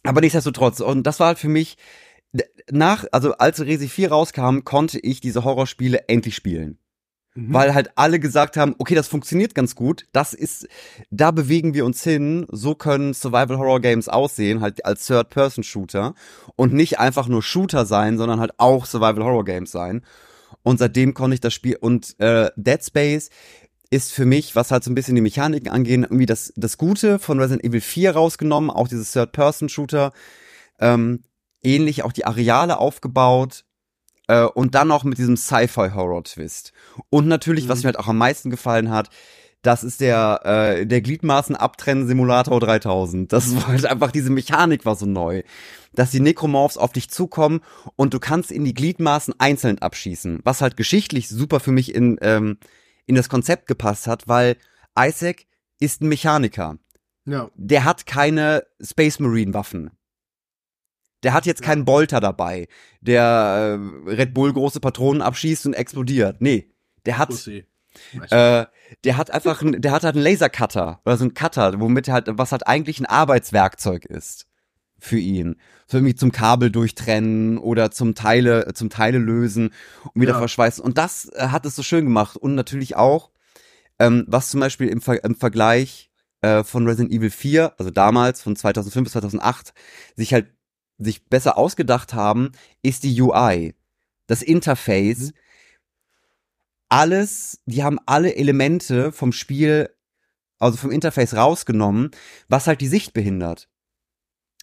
Aber nichtsdestotrotz. Und das war halt für mich, nach, also als Resi 4 rauskam, konnte ich diese Horrorspiele endlich spielen. Mhm. weil halt alle gesagt haben, okay, das funktioniert ganz gut, das ist, da bewegen wir uns hin, so können Survival Horror Games aussehen, halt als Third-Person-Shooter und nicht einfach nur Shooter sein, sondern halt auch Survival Horror Games sein. Und seitdem konnte ich das Spiel und äh, Dead Space ist für mich, was halt so ein bisschen die Mechaniken angehen, irgendwie das, das Gute von Resident Evil 4 rausgenommen, auch dieses Third-Person-Shooter, ähm, ähnlich auch die Areale aufgebaut, äh, und dann noch mit diesem Sci-Fi-Horror-Twist. Und natürlich, was Mhm. mir halt auch am meisten gefallen hat, Das ist der, äh, der Gliedmaßen-Abtrennen-Simulator 3000. Das war halt einfach, diese Mechanik war so neu. Dass die Necromorphs auf dich zukommen und du kannst in die Gliedmaßen einzeln abschießen. Was halt geschichtlich super für mich in, ähm, in das Konzept gepasst hat, weil Isaac ist ein Mechaniker. Ja. Der hat keine Space Marine Waffen. Der hat jetzt keinen Bolter dabei, der äh, Red Bull große Patronen abschießt und explodiert. Nee, der hat äh, der hat einfach, ein, der hat halt einen Lasercutter oder so einen Cutter, womit halt, was halt eigentlich ein Arbeitswerkzeug ist für ihn. So irgendwie zum Kabel durchtrennen oder zum Teile, zum Teile lösen und wieder Ja. verschweißen. Und das äh, hat es so schön gemacht. Und natürlich auch, ähm, was zum Beispiel im, Ver im Vergleich äh, von Resident Evil 4, also damals von 2005 bis 2008, sich halt sich besser ausgedacht haben, ist die UI. Das Interface, Mhm. alles, die haben alle Elemente vom Spiel, also vom Interface rausgenommen, was halt die Sicht behindert.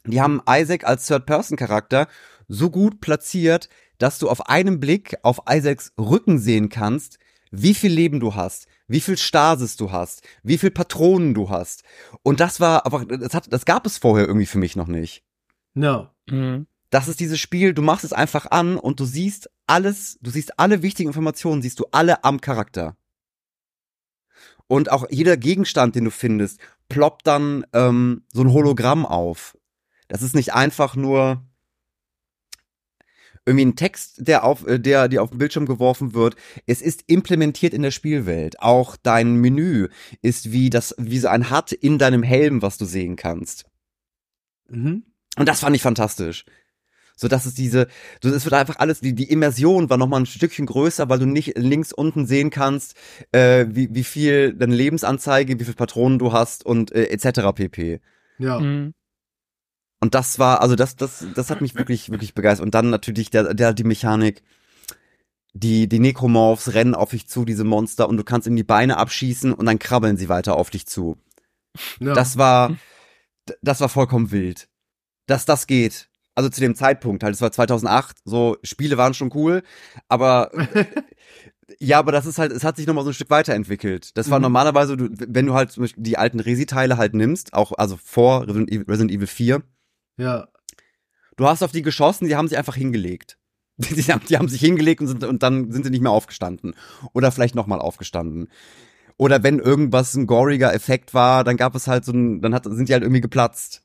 Die haben Isaac als Third-Person-Charakter so gut platziert, dass du auf einen Blick auf Isaacs Rücken sehen kannst, wie viel Leben du hast, wie viel Stasis du hast, wie viel Patronen du hast. Und das war einfach, das hat, das gab es vorher irgendwie für mich noch nicht. Ja. Mhm. Das ist dieses Spiel, du machst es einfach an und du siehst alles, du siehst alle wichtigen Informationen, siehst du alle am Charakter. Und auch jeder Gegenstand, den du findest, ploppt dann ähm, so ein Hologramm auf. Das ist nicht einfach nur irgendwie ein Text, der auf, äh, der dir auf den Bildschirm geworfen wird. Es ist implementiert in der Spielwelt. Auch dein Menü ist wie das, wie so ein HUD in deinem Helm, was du sehen kannst. Mhm. Und das fand ich fantastisch. So dass es diese, so es wird einfach alles, die, die Immersion war noch mal ein Stückchen größer, weil du nicht links unten sehen kannst, äh, wie, wie viel deine Lebensanzeige, wie viel Patronen du hast und äh, etc. pp. Ja. Mhm. Und das war, also das, das, das hat mich wirklich, wirklich begeistert. Und dann natürlich der, der, die Mechanik, die, die Necromorphs rennen auf dich zu, diese Monster, und du kannst in die Beine abschießen und dann krabbeln sie weiter auf dich zu. ja. Das war, das war vollkommen wild. Dass das geht. Also zu dem Zeitpunkt halt, es war 2008, so Spiele waren schon cool, aber ja, aber das ist halt, es hat sich nochmal so ein Stück weiterentwickelt. Das war Mhm. normalerweise, du, wenn du halt zum Beispiel die alten Resi-Teile halt nimmst, auch also vor Resident Evil, Resident Evil 4, ja. du hast auf die geschossen, die haben sich einfach hingelegt. Die haben, die haben sich hingelegt und, sind, und dann sind sie nicht mehr aufgestanden. Oder vielleicht nochmal aufgestanden. Oder wenn irgendwas ein goriger Effekt war, dann gab es halt so ein, dann hat, sind die halt irgendwie geplatzt.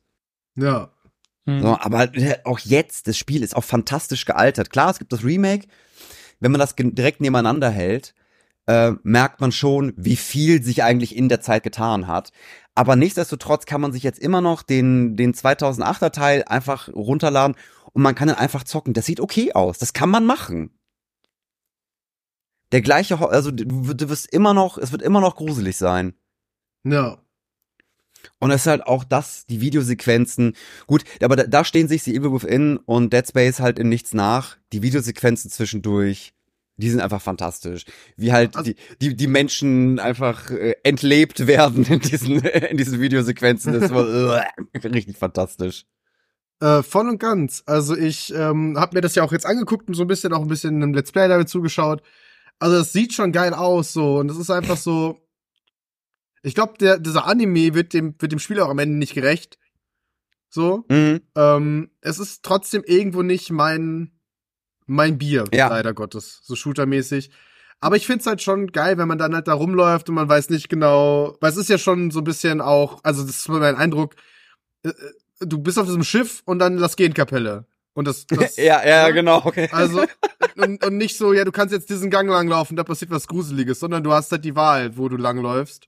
Ja. Mhm. So, aber äh, auch jetzt, das Spiel ist auch fantastisch gealtert. Klar, es gibt das Remake. Wenn man das direkt nebeneinander hält, äh, merkt man schon, wie viel sich eigentlich in der Zeit getan hat. Aber nichtsdestotrotz kann man sich jetzt immer noch den, den 2008er Teil einfach runterladen und man kann dann einfach zocken. Das sieht okay aus. Das kann man machen. Der gleiche, also du, du wirst immer noch, es wird immer noch gruselig sein. Ja. Und es ist halt auch das, die Videosequenzen. Gut, aber da, da stehen sich die Evil Within und Dead Space halt in nichts nach. Die Videosequenzen zwischendurch, die sind einfach fantastisch. Wie halt Also- die, die, die Menschen einfach äh, entlebt werden in diesen, in diesen Videosequenzen. Das war äh, richtig fantastisch. Äh, voll und ganz. Also ich ähm, habe mir das ja auch jetzt angeguckt und so ein bisschen auch ein bisschen einem Let's Play damit zugeschaut. Also es sieht schon geil aus so und es ist einfach so. Ich glaube, der dieser Anime wird dem wird dem Spiel auch am Ende nicht gerecht. So. Mhm. Ähm, es ist trotzdem irgendwo nicht mein mein Bier, Ja. leider Gottes, so shootermäßig. Aber ich find's halt schon geil, wenn man dann halt da rumläuft und man weiß nicht genau, weil es ist ja schon so ein bisschen auch, also das ist mein Eindruck, äh, äh, du bist auf diesem Schiff und dann lass gehen Kapelle. Und das, das Ja, ja, genau, okay. also und, und nicht so, ja, du kannst jetzt diesen Gang langlaufen, da passiert was Gruseliges, sondern du hast halt die Wahl, wo du langläufst.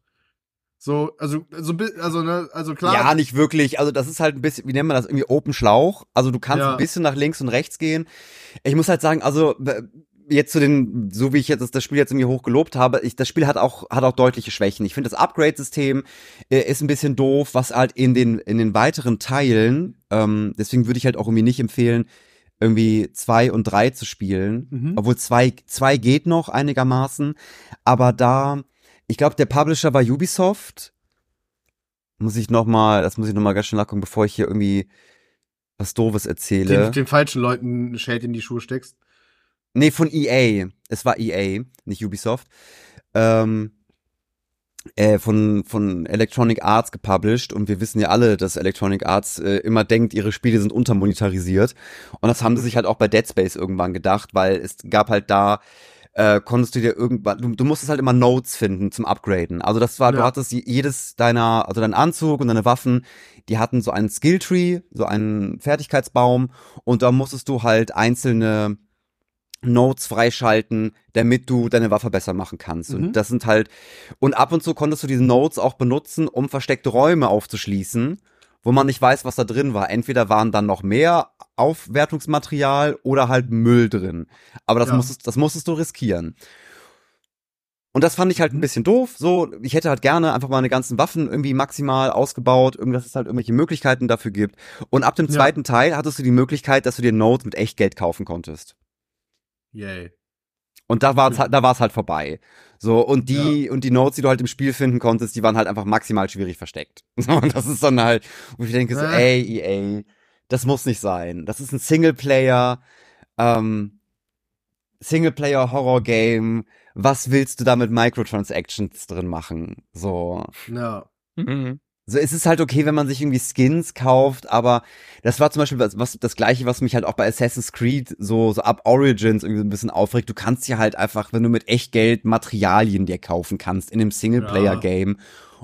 So, also, so, bi- also, ne, also klar. Ja, nicht wirklich. Also das ist halt ein bisschen, wie nennt man das, irgendwie Open Schlauch. Also du kannst Ja. ein bisschen nach links und rechts gehen. Ich muss halt sagen, also jetzt zu den, so wie ich jetzt das Spiel jetzt irgendwie hoch gelobt habe, ich, das Spiel hat auch, hat auch deutliche Schwächen. Ich finde das Upgrade-System äh, ist ein bisschen doof, was halt in den, in den weiteren Teilen, ähm, deswegen würde ich halt auch irgendwie nicht empfehlen, irgendwie zwei und drei zu spielen. Mhm. Obwohl zwei, zwei geht noch einigermaßen. Aber da, ich glaube, der Publisher war Ubisoft. Muss ich noch mal, das muss ich noch mal ganz schnell nachgucken, bevor ich hier irgendwie was Doofes erzähle. den, den falschen Leuten Shade in die Schuhe steckst. Nee, von EA. Es war EA, nicht Ubisoft. Ähm, äh, von, von Electronic Arts gepublished und wir wissen ja alle, dass Electronic Arts äh, immer denkt, ihre Spiele sind untermonetarisiert. Und das haben sie sich halt auch bei Dead Space irgendwann gedacht, weil es gab halt da äh, konntest du dir irgendwann, du, du musstest halt immer Notes finden zum Upgraden. Also das war, ja. du hattest jedes deiner, also dein Anzug und deine Waffen, die hatten so einen Skilltree, so einen Fertigkeitsbaum und da musstest du halt einzelne Notes freischalten, damit du deine Waffe besser machen kannst. Mhm. Und das sind halt, und ab und zu konntest du diese Notes auch benutzen, um versteckte Räume aufzuschließen, wo man nicht weiß, was da drin war. Entweder waren dann noch mehr Aufwertungsmaterial oder halt Müll drin. Aber das ja. musstest, das musstest du riskieren. Und das fand ich halt ein mhm. bisschen doof. So, ich hätte halt gerne einfach meine ganzen Waffen irgendwie maximal ausgebaut, irgendwas es halt irgendwelche Möglichkeiten dafür gibt. Und ab dem zweiten ja. Teil hattest du die Möglichkeit, dass du dir Notes mit Echtgeld kaufen konntest. Yay. Und da war's halt, da war's halt vorbei. So, und die, ja. und die Notes, die du halt im Spiel finden konntest, die waren halt einfach maximal schwierig versteckt. und das ist dann halt, wo ich denke so, äh. ey, EA, das muss nicht sein. Das ist ein Singleplayer, ähm, Singleplayer-Horror-Game. Was willst du da mit Microtransactions drin machen? So. Ja. Mhm. So, es ist halt okay, wenn man sich irgendwie Skins kauft, aber das war zum Beispiel was, was das gleiche, was mich halt auch bei Assassin's Creed so, so ab Origins irgendwie so ein bisschen aufregt. Du kannst ja halt einfach, wenn du mit echt Geld Materialien dir kaufen kannst in einem Singleplayer-Game,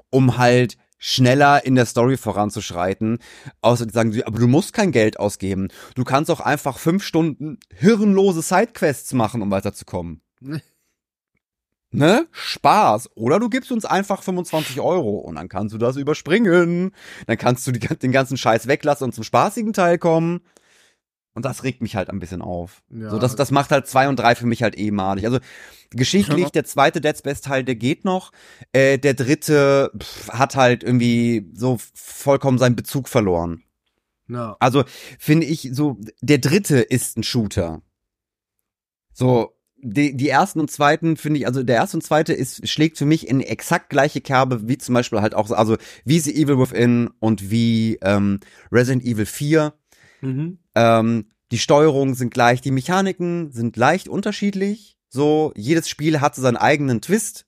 um halt schneller in der Story voranzuschreiten. Außer die sagen, aber du musst kein Geld ausgeben. Du kannst auch einfach fünf Stunden hirnlose Sidequests machen, um weiterzukommen. ne, Spaß. Oder du gibst uns einfach 25 Euro und dann kannst du das überspringen. Dann kannst du die, den ganzen Scheiß weglassen und zum spaßigen Teil kommen. Und das regt mich halt ein bisschen auf. Ja. So, das, das macht halt zwei und drei für mich halt ehemalig. Also geschichtlich, der zweite Dead Space Teil, der geht noch. Äh, der dritte pff, hat halt irgendwie so vollkommen seinen Bezug verloren. Ja. Also finde ich so, der dritte ist ein Shooter. So, die, die ersten und zweiten finde ich, also der erste und zweite ist, schlägt für mich in exakt gleiche Kerbe wie zum Beispiel halt auch, also wie The Evil Within und wie ähm, Resident Evil 4. Mhm. Ähm, die Steuerungen sind gleich, die Mechaniken sind leicht unterschiedlich. So, jedes Spiel hat so seinen eigenen Twist.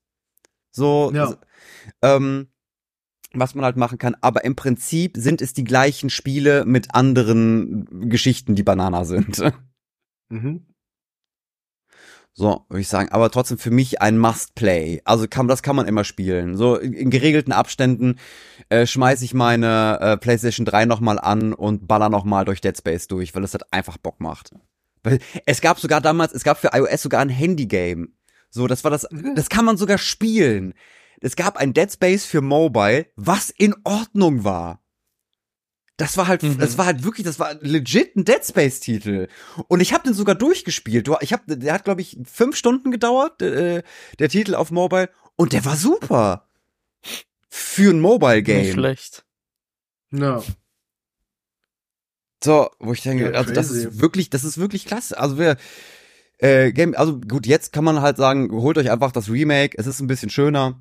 So, ja. ähm, was man halt machen kann, aber im Prinzip sind es die gleichen Spiele mit anderen Geschichten, die Banana sind. Mhm. So, würde ich sagen. Aber trotzdem für mich ein Must-Play. Also kann, das kann man immer spielen. So in, in geregelten Abständen äh, schmeiße ich meine äh, PlayStation 3 nochmal an und baller nochmal durch Dead Space durch, weil es halt einfach Bock macht. Weil es gab sogar damals, es gab für iOS sogar ein Handy-Game. So, das war das, mhm. das kann man sogar spielen. Es gab ein Dead Space für Mobile, was in Ordnung war. Das war halt, mhm. das war halt wirklich, das war legit ein Dead Space Titel. Und ich habe den sogar durchgespielt. Ich hab, der hat glaube ich fünf Stunden gedauert, äh, der Titel auf Mobile, und der war super für ein Mobile Game. Nicht schlecht. No. So, wo ich denke, ja, also das ist wirklich, das ist wirklich klasse. Also wir, äh, Game, also gut, jetzt kann man halt sagen, holt euch einfach das Remake. Es ist ein bisschen schöner.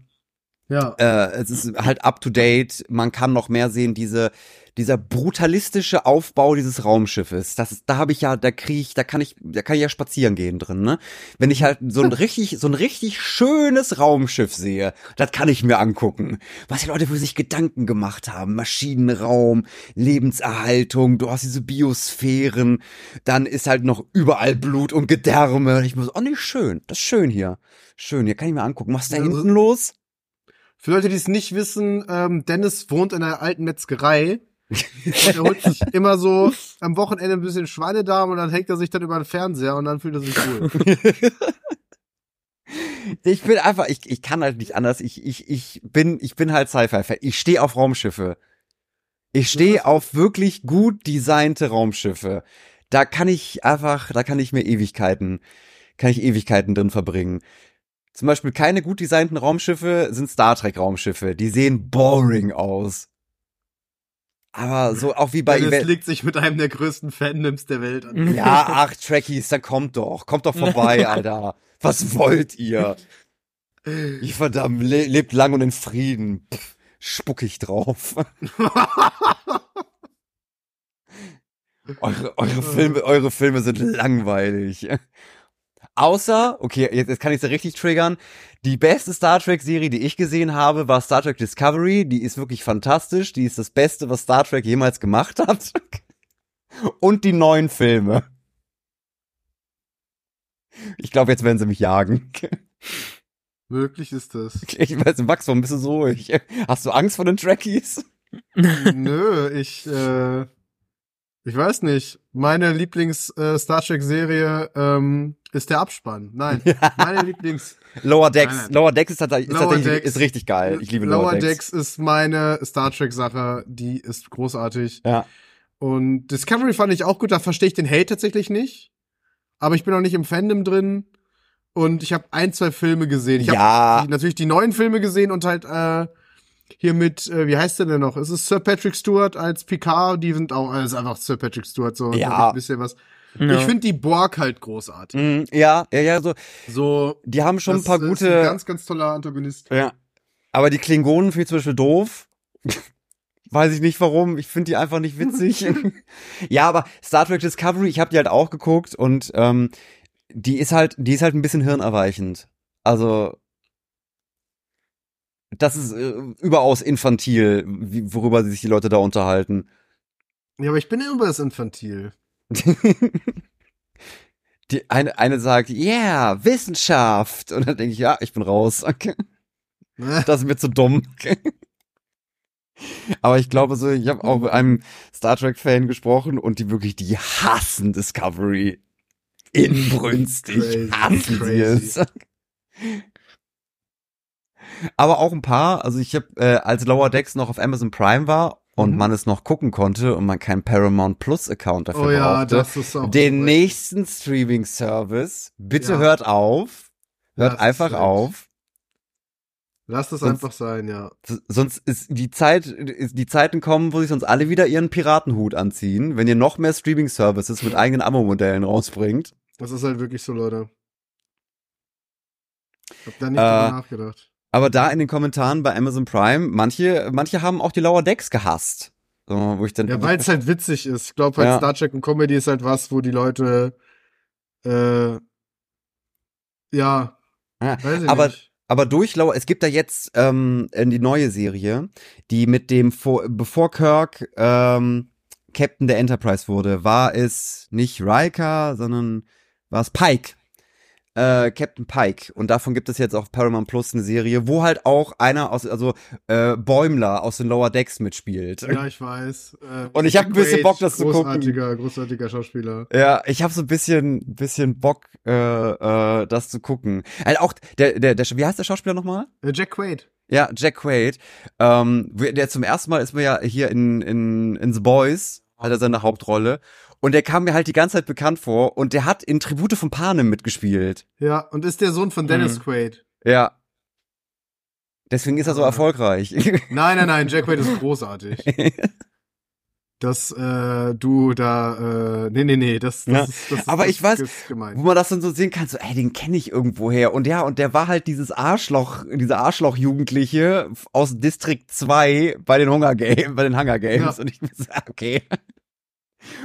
Ja. Äh, es ist halt up to date. Man kann noch mehr sehen, diese dieser brutalistische Aufbau dieses Raumschiffes, das da habe ich ja, da kriege ich, da kann ich, da kann ich ja spazieren gehen drin, ne? Wenn ich halt so ein richtig, so ein richtig schönes Raumschiff sehe, das kann ich mir angucken. Was die Leute für sich Gedanken gemacht haben, Maschinenraum, Lebenserhaltung, du hast diese Biosphären, dann ist halt noch überall Blut und Gedärme. Und ich muss, oh nee, schön, das ist schön hier. Schön, hier kann ich mir angucken. Was ist da ja, hinten los? Für Leute, die es nicht wissen, ähm, Dennis wohnt in einer alten Metzgerei er holt sich immer so am Wochenende ein bisschen Schweinedarm und dann hängt er sich dann über den Fernseher und dann fühlt er sich wohl. ich bin einfach, ich, ich kann halt nicht anders. Ich, ich, ich bin, ich bin halt Sci-Fi-Fan. Ich stehe auf Raumschiffe. Ich stehe auf wirklich gut designte Raumschiffe. Da kann ich einfach, da kann ich mir Ewigkeiten, kann ich Ewigkeiten drin verbringen. Zum Beispiel keine gut designten Raumschiffe sind Star Trek Raumschiffe. Die sehen boring aus. Aber so auch wie bei ja, Das liegt sich mit einem der größten Fandoms der Welt an. Ja, ach, Trekkies, dann kommt doch. Kommt doch vorbei, Alter. Was wollt ihr? Ich verdammt, le lebt lang und in Frieden. Pff, spuck ich drauf. eure, eure, Filme, eure Filme sind langweilig. Außer, okay, jetzt, jetzt kann ich es ja richtig triggern. Die beste Star Trek-Serie, die ich gesehen habe, war Star Trek Discovery. Die ist wirklich fantastisch. Die ist das Beste, was Star Trek jemals gemacht hat. Und die neuen Filme. Ich glaube, jetzt werden sie mich jagen. Möglich ist das. Ich weiß, Max, warum bist du so ruhig? Hast du Angst vor den Trekkies? Nö, ich, äh, ich weiß nicht. Meine Lieblings-Star Trek-Serie ähm, ist der Abspann. Nein, meine Lieblings... Lower Decks. Nein, nein. Lower Decks ist, tatsächlich- ist, tatsächlich, Decks. ist richtig geil. Ich liebe Lower, Lower Decks. Decks ist meine Star Trek-Sache. Die ist großartig. Ja. Und Discovery fand ich auch gut. Da verstehe ich den Hate tatsächlich nicht. Aber ich bin auch nicht im Fandom drin. Und ich habe ein, zwei Filme gesehen. Ich Ja. habe natürlich die neuen Filme gesehen und halt äh, hier mit, äh, wie heißt der denn noch? Es ist Sir Patrick Stewart als Picard. Die sind auch, äh, ist einfach Sir Patrick Stewart so. Ja. Ein bisschen was. Ja. Ich finde die Borg halt großartig. Mm, ja, ja, ja, so. So. Die haben schon ein das paar ist gute. Ein ganz, ganz toller Antagonist. Ja. Aber die Klingonen finde ich zum Beispiel doof. Weiß ich nicht warum. Ich finde die einfach nicht witzig. ja, aber Star Trek Discovery, ich habe die halt auch geguckt und ähm, die ist halt, die ist halt ein bisschen hirnerweichend. Also das ist äh, überaus infantil, wie, worüber sich die Leute da unterhalten. Ja, aber ich bin das Infantil. Die eine, eine sagt, yeah, Wissenschaft. Und dann denke ich, ja, ich bin raus. Okay. Das ist mir zu dumm. Aber ich glaube so, ich habe auch mit einem Star Trek-Fan gesprochen und die wirklich, die hassen Discovery. Inbrünstig Crazy, hassen sie crazy. es. Aber auch ein paar, also ich habe, äh, als Lower Decks noch auf Amazon Prime war und Mhm. man es noch gucken konnte und man keinen Paramount Plus Account dafür Oh ja, brauchte, das ist auch. den nächsten Streaming-Service, bitte Ja. hört auf, hört Ja, einfach ist auf, Lass es Sonst- einfach sein, ja. Sonst ist die Zeit, ist die Zeiten kommen, wo sich sonst alle wieder ihren Piratenhut anziehen, wenn ihr noch mehr Streaming-Services mit eigenen Abo-Modellen rausbringt. Das ist halt wirklich so, Leute. Hab da nicht Äh, drüber nachgedacht. Aber da in den Kommentaren bei Amazon Prime, manche, manche haben auch die Lower Decks gehasst. So, wo ich dann, Ja, weil es halt witzig ist. Ich glaube halt Ja. Star Trek und Comedy ist halt was, wo die Leute äh, ja, Ja, weiß ich aber nicht. Aber durch Lower, es gibt da jetzt ähm, in die neue Serie, die mit dem, vor, bevor Kirk ähm, Captain der Enterprise wurde, war es nicht Riker, sondern war es Pike. Äh, Captain Pike. Und davon gibt es jetzt auf Paramount Plus eine Serie, wo halt auch einer aus, also äh, Bäumler aus den Lower Decks mitspielt. Ja, ich weiß. Äh, Und ich hab ein bisschen Bock, das zu gucken. Großartiger, großartiger Schauspieler. Ja, ich habe so ein bisschen, bisschen Bock, äh, äh, das zu gucken. Also auch der, der, der, wie heißt der Schauspieler nochmal? Äh, Jack Quaid. Ja, Jack Quaid. Ähm, der zum ersten Mal ist mir ja hier in, in, in The Boys, hat er seine Hauptrolle. Und der kam mir halt die ganze Zeit bekannt vor und der hat in Tribute von Panem mitgespielt. Ja, und ist der Sohn von Dennis Mhm. Quaid. Ja. Deswegen ist er so erfolgreich. Nein, nein, nein, Jack Quaid ist großartig. Dass äh, du da, äh, nee, nee, nee, das, das Ja. ist, das ist, Aber das ich weiß. Wo man das dann so sehen kann, so, ey, den kenne ich irgendwoher. Und ja, und der war halt dieses Arschloch, dieser Arschloch-Jugendliche aus District 2 bei den Hunger Games, bei den Hunger Games. Ja. Und ich mir so, okay.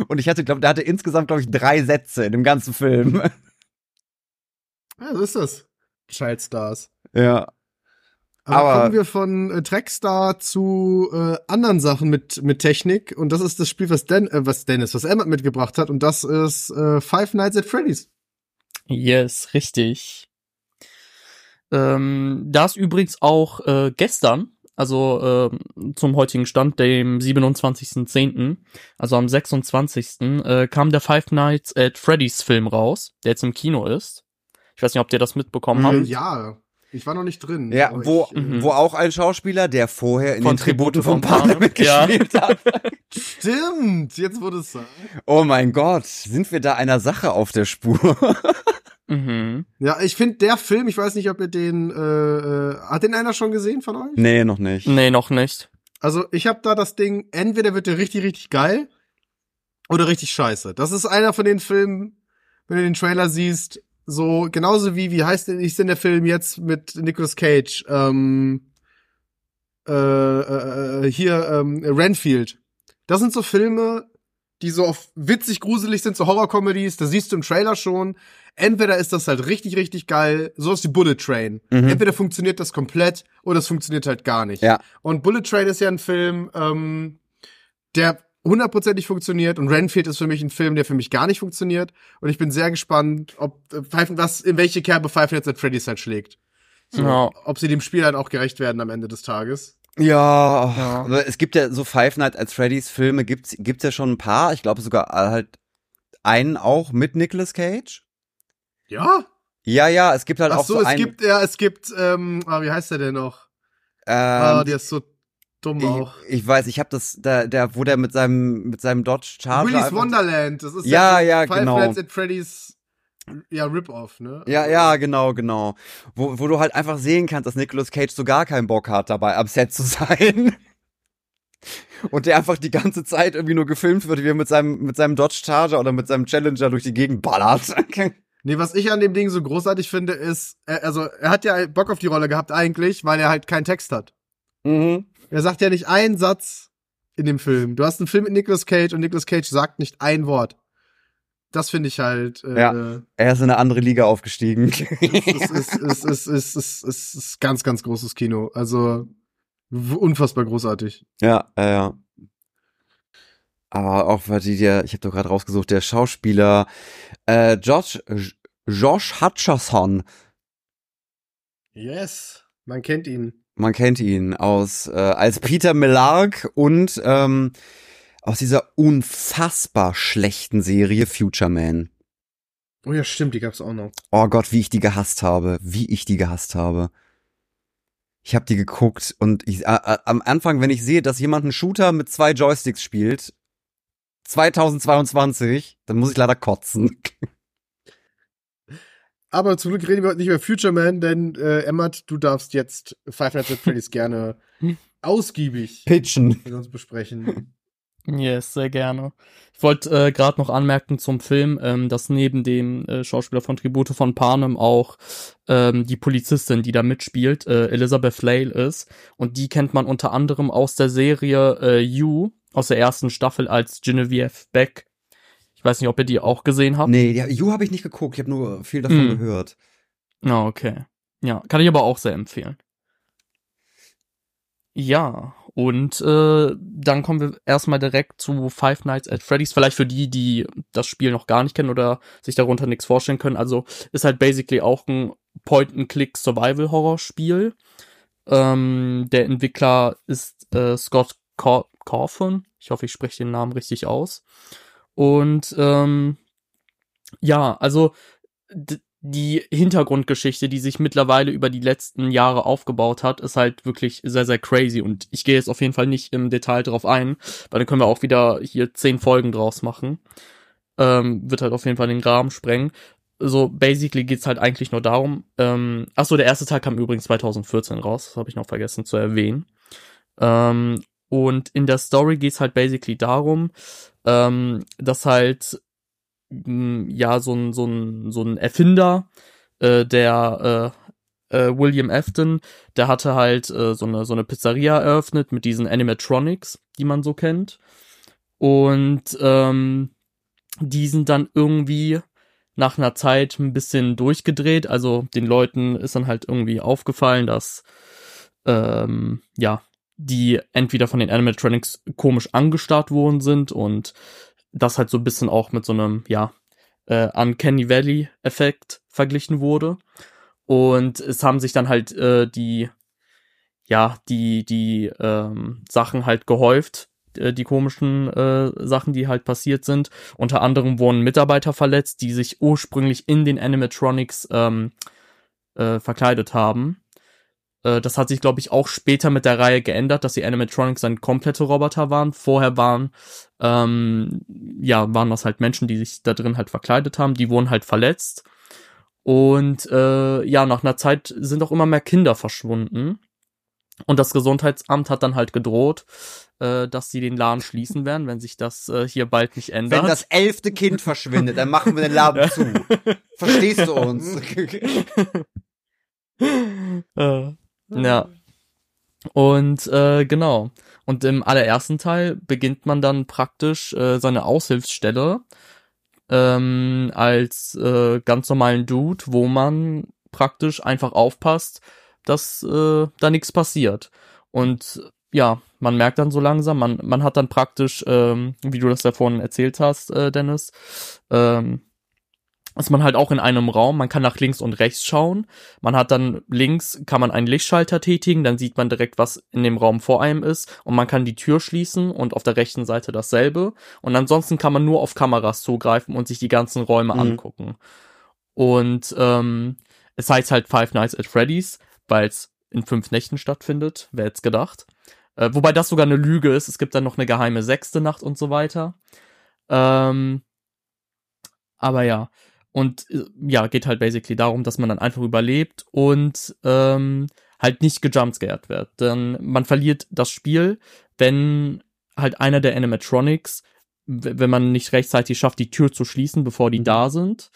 Und ich hatte, glaube der hatte insgesamt, glaube ich, drei Sätze in dem ganzen Film. Ja, so ist das. Child Stars. ja. Aber, Aber- kommen wir von äh, Trackstar zu äh, anderen Sachen mit mit Technik und das ist das Spiel, was, Den äh, was Dennis, was Emma mitgebracht hat und das ist äh, Five Nights at Freddy's. Yes, richtig. Ähm, da ist übrigens auch äh, gestern, also ähm, zum heutigen Stand, dem 27.10., also am 26. Äh, kam der Five Nights at Freddy's Film raus, der jetzt im Kino ist. Ich weiß nicht, ob ihr das mitbekommen Mhm. habt. Äh, ja, ich war noch nicht drin. Ja, wo, ich, äh, Mhm. wo auch ein Schauspieler, der vorher in Von den Tributen von Panem Panem, ja. gespielt hat. Stimmt, jetzt wurde es sagen. Oh mein Gott, sind wir da einer Sache auf der Spur? Mhm. Ja, ich finde der Film, ich weiß nicht, ob ihr den, äh, äh, hat den einer schon gesehen von euch? nee, noch nicht. Nee, noch nicht. Also ich habe da das Ding, entweder wird der richtig, richtig geil oder richtig scheiße. Das ist einer von den Filmen, wenn du den Trailer siehst, so genauso wie, wie heißt denn, ist denn der Film jetzt mit Nicolas Cage? Ähm, äh, äh, äh, hier, ähm, Renfield. Das sind so Filme, die so auf witzig gruselig sind, so Horror-Comedies, das siehst du im Trailer schon. Entweder ist das halt richtig, richtig geil, so ist die Bullet Train. Mhm. Entweder funktioniert das komplett oder es funktioniert halt gar nicht. Ja. Und Bullet Train ist ja ein Film, ähm, der hundertprozentig funktioniert und Renfield ist für mich ein Film, der für mich gar nicht funktioniert. Und ich bin sehr gespannt, ob äh, Pfeifen, was, in welche Kerbe Five Nights at Freddy's halt schlägt. So, Ja. Ob sie dem Spiel halt auch gerecht werden am Ende des Tages. Ja, Ja. aber es gibt ja so Five Nights at Freddy's Filme, gibt's, gibt's ja schon ein paar. Ich glaube sogar halt einen auch mit Nicolas Cage. Ja? Ja, ja, es gibt halt Ach auch so, so es einen. gibt, ja, es gibt, ähm, ah, wie heißt der denn noch? ah, ähm, der ist so dumm auch. ich, ich weiß, ich habe das, der, der, wo der mit seinem, mit seinem Dodge Charger. Willy's Wonderland, das ist Ja, ja, Five genau. Nights at Freddy's, ja, Rip-Off, ne? Ja, ja, genau, genau. Wo, wo du halt einfach sehen kannst, dass Nicolas Cage so gar keinen Bock hat, dabei am Set zu sein. Und der einfach die ganze Zeit irgendwie nur gefilmt wird, wie er mit seinem, mit seinem Dodge Charger oder mit seinem Challenger durch die Gegend ballert. Nee, was ich an dem Ding so großartig finde, ist, er, also, er hat ja Bock auf die Rolle gehabt eigentlich, weil er halt keinen Text hat. mhm. Er sagt ja nicht einen Satz in dem Film. Du hast einen Film mit Nicolas Cage und Nicolas Cage sagt nicht ein Wort. Das finde ich halt, äh, Ja. Er ist in eine andere Liga aufgestiegen. ist, ist, ist, ist, ist, ist, ist, ist ganz, ganz großes Kino. Also, unfassbar großartig. ja, ja, ja. Aber auch weil die der, ich habe doch gerade rausgesucht, der Schauspieler äh, Josh Josh Hutcherson, Yes. Man kennt ihn. man kennt ihn aus äh, als Peter Millark und ähm, aus dieser unfassbar schlechten Serie Future Man. Oh ja, stimmt, die gab's auch noch. Oh Gott, wie ich die gehasst habe, wie ich die gehasst habe. Ich habe die geguckt und ich, äh, äh, am Anfang, wenn ich sehe, dass jemand einen Shooter mit zwei Joysticks spielt, 2022, dann muss ich leider kotzen. Aber zum Glück reden wir heute nicht über Future Man, denn äh, Emmert, du darfst jetzt Five Nights at Freddy's gerne ausgiebig Pitchen. mit uns besprechen. Yes, sehr gerne. Ich wollte äh, gerade noch anmerken zum Film, ähm, dass neben dem äh, Schauspieler von Tribute von Panem auch ähm, die Polizistin, die da mitspielt, äh, Elizabeth Flale ist. Und die kennt man unter anderem aus der Serie äh, You, aus der ersten Staffel als Genevieve Beck. Ich weiß nicht, ob ihr die auch gesehen habt. Nee, ja, You habe ich nicht geguckt, ich habe nur viel davon Hm. gehört. Ah, okay. Ja, kann ich aber auch sehr empfehlen. Ja, und äh, dann kommen wir erstmal direkt zu Five Nights at Freddy's. Vielleicht für die, die das Spiel noch gar nicht kennen oder sich darunter nichts vorstellen können. Also ist halt basically auch ein Point-and-Click-Survival-Horror-Spiel. Ähm, der Entwickler ist äh, Scott Cor. Ich hoffe, ich spreche den Namen richtig aus. Und ähm, ja, also die Hintergrundgeschichte, die sich mittlerweile über die letzten Jahre aufgebaut hat, ist halt wirklich sehr, sehr crazy. Und ich gehe jetzt auf jeden Fall nicht im Detail drauf ein, weil dann können wir auch wieder hier zehn Folgen draus machen. Ähm, wird halt auf jeden Fall den Rahmen sprengen. So, basically geht's halt eigentlich nur darum, ähm, ach so, der erste Teil kam übrigens 2014 raus, das habe ich noch vergessen zu erwähnen. Ähm, und in der Story geht's halt basically darum, ähm, dass halt ja so ein so ein so ein Erfinder äh, der äh, äh, William Afton der hatte halt äh, so eine so eine Pizzeria eröffnet mit diesen Animatronics die man so kennt. Und ähm, die sind dann irgendwie nach einer Zeit ein bisschen durchgedreht. Also den Leuten ist dann halt irgendwie aufgefallen dass ähm, ja die entweder von den Animatronics komisch angestarrt worden sind und das halt so ein bisschen auch mit so einem, ja, äh, Uncanny Valley-Effekt verglichen wurde. Und es haben sich dann halt äh, die, ja, die, die ähm, Sachen halt gehäuft, äh, die komischen äh, Sachen, die halt passiert sind. Unter anderem wurden Mitarbeiter verletzt, die sich ursprünglich in den Animatronics ähm, äh, verkleidet haben. Äh, Das hat sich, glaube ich, auch später mit der Reihe geändert, dass die Animatronics dann komplette Roboter waren. Vorher waren, ähm, ja, waren das halt Menschen, die sich da drin halt verkleidet haben. Die wurden halt verletzt. Und äh, ja, nach einer Zeit sind auch immer mehr Kinder verschwunden. Und das Gesundheitsamt hat dann halt gedroht, äh, dass sie den Laden schließen werden, wenn sich das äh, hier bald nicht ändert. Wenn das elfte Kind verschwindet, dann machen wir den Laden zu. Verstehst du uns? äh, ja. Und äh, genau. Und im allerersten Teil beginnt man dann praktisch äh, seine Aushilfsstelle ähm, als äh, ganz normalen Dude, wo man praktisch einfach aufpasst, dass äh, da nichts passiert. Und ja, man merkt dann so langsam, man, man hat dann praktisch, ähm, wie du das ja vorhin erzählt hast, äh, Dennis, ähm, ist man halt auch in einem Raum, man kann nach links und rechts schauen. Man hat dann links, kann man einen Lichtschalter tätigen, dann sieht man direkt, was in dem Raum vor einem ist und man kann die Tür schließen und auf der rechten Seite dasselbe. Und ansonsten kann man nur auf Kameras zugreifen und sich die ganzen Räume mhm. angucken. Und ähm, es heißt halt Five Nights at Freddy's, weil es in fünf Nächten stattfindet, wer jetzt gedacht. Äh, wobei das sogar eine Lüge ist, es gibt dann noch eine geheime sechste Nacht und so weiter. Ähm, aber ja, und äh, ja, geht halt basically darum, dass man dann einfach überlebt und ähm, halt nicht gejumpscared wird. Denn man verliert das Spiel, wenn halt einer der Animatronics, wenn man nicht rechtzeitig schafft, die Tür zu schließen, bevor die mhm. da sind.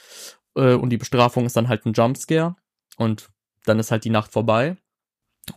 Äh, und die Bestrafung ist dann halt ein Jumpscare. Und dann ist halt die Nacht vorbei.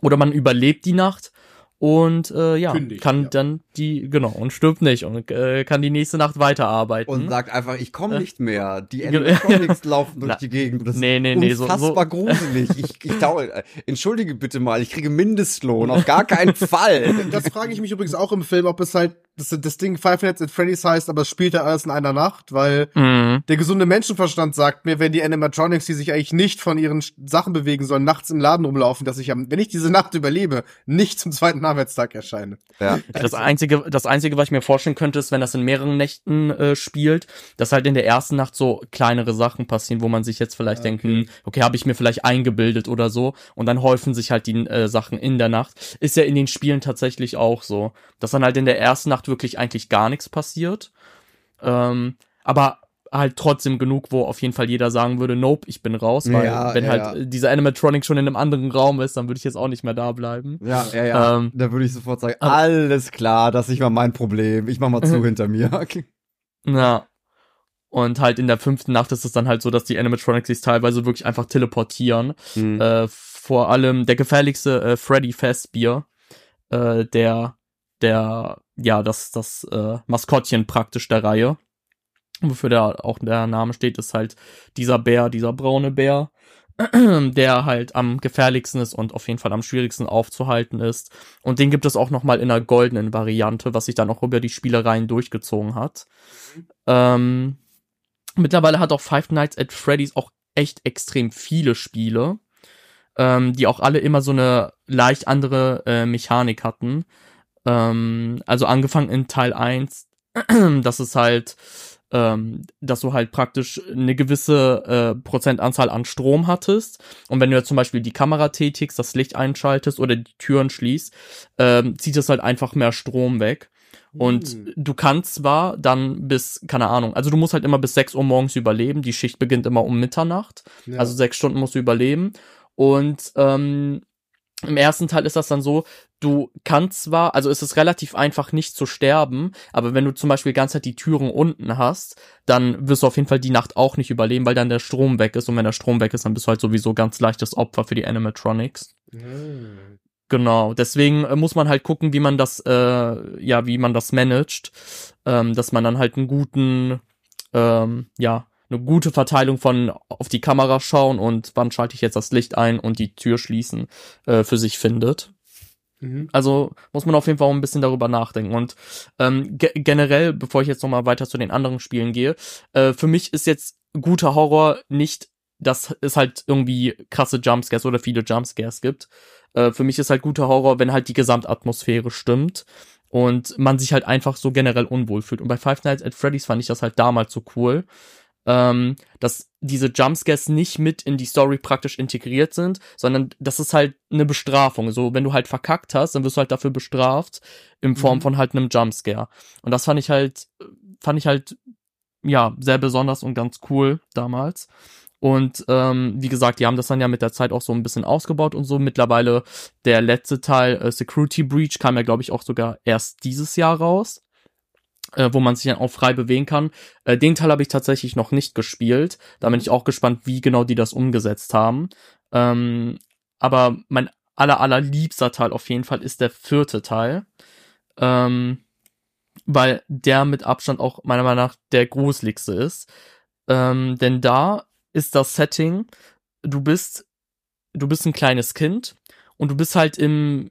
Oder man überlebt die Nacht und äh, ja, Kündigt, kann ja. dann die, genau, und stirbt nicht und äh, kann die nächste Nacht weiterarbeiten. Und sagt einfach, ich komme nicht mehr. Die Animatronics laufen durch Na, die Gegend. Das nee, nee, nee, ist unfassbar so, so. gruselig. Ich, ich dauere, entschuldige bitte mal, ich kriege Mindestlohn, auf gar keinen Fall. Das frage ich mich übrigens auch im Film, ob es halt das, das Ding Five Nights at Freddy's heißt, aber es spielt ja alles in einer Nacht, weil mhm. der gesunde Menschenverstand sagt mir, wenn die Animatronics, die sich eigentlich nicht von ihren Sachen bewegen sollen, nachts im Laden rumlaufen, dass ich, wenn ich diese Nacht überlebe, nicht zum zweiten Arbeitstag erscheine. Ja. Das einzige, das einzige, was ich mir vorstellen könnte, ist, wenn das in mehreren Nächten äh, spielt, dass halt in der ersten Nacht so kleinere Sachen passieren, wo man sich jetzt vielleicht okay. denkt, hm, okay, habe ich mir vielleicht eingebildet oder so, und dann häufen sich halt die äh, Sachen in der Nacht. Ist ja in den Spielen tatsächlich auch so, dass dann halt in der ersten Nacht wirklich eigentlich gar nichts passiert. Ähm, aber halt trotzdem genug, wo auf jeden Fall jeder sagen würde, nope, ich bin raus, weil ja, wenn ja, halt ja. dieser Animatronic schon in einem anderen Raum ist, dann würde ich jetzt auch nicht mehr da bleiben. Ja, ja, ja. Ähm, da würde ich sofort sagen, alles klar, das ist nicht mal mein Problem. Ich mach mal zu hinter mir. Ja. Und halt in der fünften Nacht ist es dann halt so, dass die Animatronics sich teilweise wirklich einfach teleportieren. Mhm. Äh, vor allem der gefährlichste äh, Freddy Fazbear, äh, der der, ja, das, das äh, Maskottchen praktisch der Reihe. Wofür der auch der Name steht, ist halt dieser Bär, dieser braune Bär, der halt am gefährlichsten ist und auf jeden Fall am schwierigsten aufzuhalten ist. Und den gibt es auch nochmal in einer goldenen Variante, was sich dann auch über die Spielereien durchgezogen hat. Mhm. Ähm, mittlerweile hat auch Five Nights at Freddy's auch echt extrem viele Spiele, ähm, die auch alle immer so eine leicht andere äh, Mechanik hatten. Ähm, also angefangen in Teil 1, dass es halt, ähm, dass du halt praktisch eine gewisse äh, Prozentanzahl an Strom hattest. Und wenn du jetzt zum Beispiel die Kamera tätigst, das Licht einschaltest oder die Türen schließt, ähm, zieht es halt einfach mehr Strom weg. Und hm. du kannst zwar dann bis, keine Ahnung, also du musst halt immer bis 6 Uhr morgens überleben. Die Schicht beginnt immer um Mitternacht. Ja. Also sechs Stunden musst du überleben. Und ähm, im ersten Teil ist das dann so, du kannst zwar, also ist es relativ einfach nicht zu sterben, aber wenn du zum Beispiel die ganze Zeit die Türen unten hast, dann wirst du auf jeden Fall die Nacht auch nicht überleben, weil dann der Strom weg ist und wenn der Strom weg ist, dann bist du halt sowieso ganz leichtes Opfer für die Animatronics. Mhm. Genau, deswegen äh, muss man halt gucken, wie man das, äh, ja, wie man das managt, ähm, dass man dann halt einen guten, ähm, ja, eine gute Verteilung von auf die Kamera schauen und wann schalte ich jetzt das Licht ein und die Tür schließen äh, für sich findet. Mhm. Also muss man auf jeden Fall auch ein bisschen darüber nachdenken. Und ähm, ge generell, bevor ich jetzt nochmal weiter zu den anderen Spielen gehe, äh, für mich ist jetzt guter Horror nicht, dass es halt irgendwie krasse Jumpscares oder viele Jumpscares gibt. Äh, für mich ist halt guter Horror, wenn halt die Gesamtatmosphäre stimmt und man sich halt einfach so generell unwohl fühlt. Und bei Five Nights at Freddy's fand ich das halt damals so cool, ähm, dass diese Jumpscares nicht mit in die Story praktisch integriert sind, sondern das ist halt eine Bestrafung. So, wenn du halt verkackt hast, dann wirst du halt dafür bestraft in Form mhm. von halt einem Jumpscare. Und das fand ich halt, fand ich halt, ja, sehr besonders und ganz cool damals. Und ähm, wie gesagt, die haben das dann ja mit der Zeit auch so ein bisschen ausgebaut und so. Mittlerweile der letzte Teil, äh, Security Breach, kam ja, glaube ich, auch sogar erst dieses Jahr raus äh, wo man sich dann auch frei bewegen kann. Äh, den Teil habe ich tatsächlich noch nicht gespielt. Da bin ich auch gespannt, wie genau die das umgesetzt haben. Ähm, aber mein aller, allerliebster Teil auf jeden Fall ist der vierte Teil. Ähm, weil der mit Abstand auch meiner Meinung nach der gruseligste ist. Ähm, denn da ist das Setting, du bist, du bist ein kleines Kind und du bist halt im,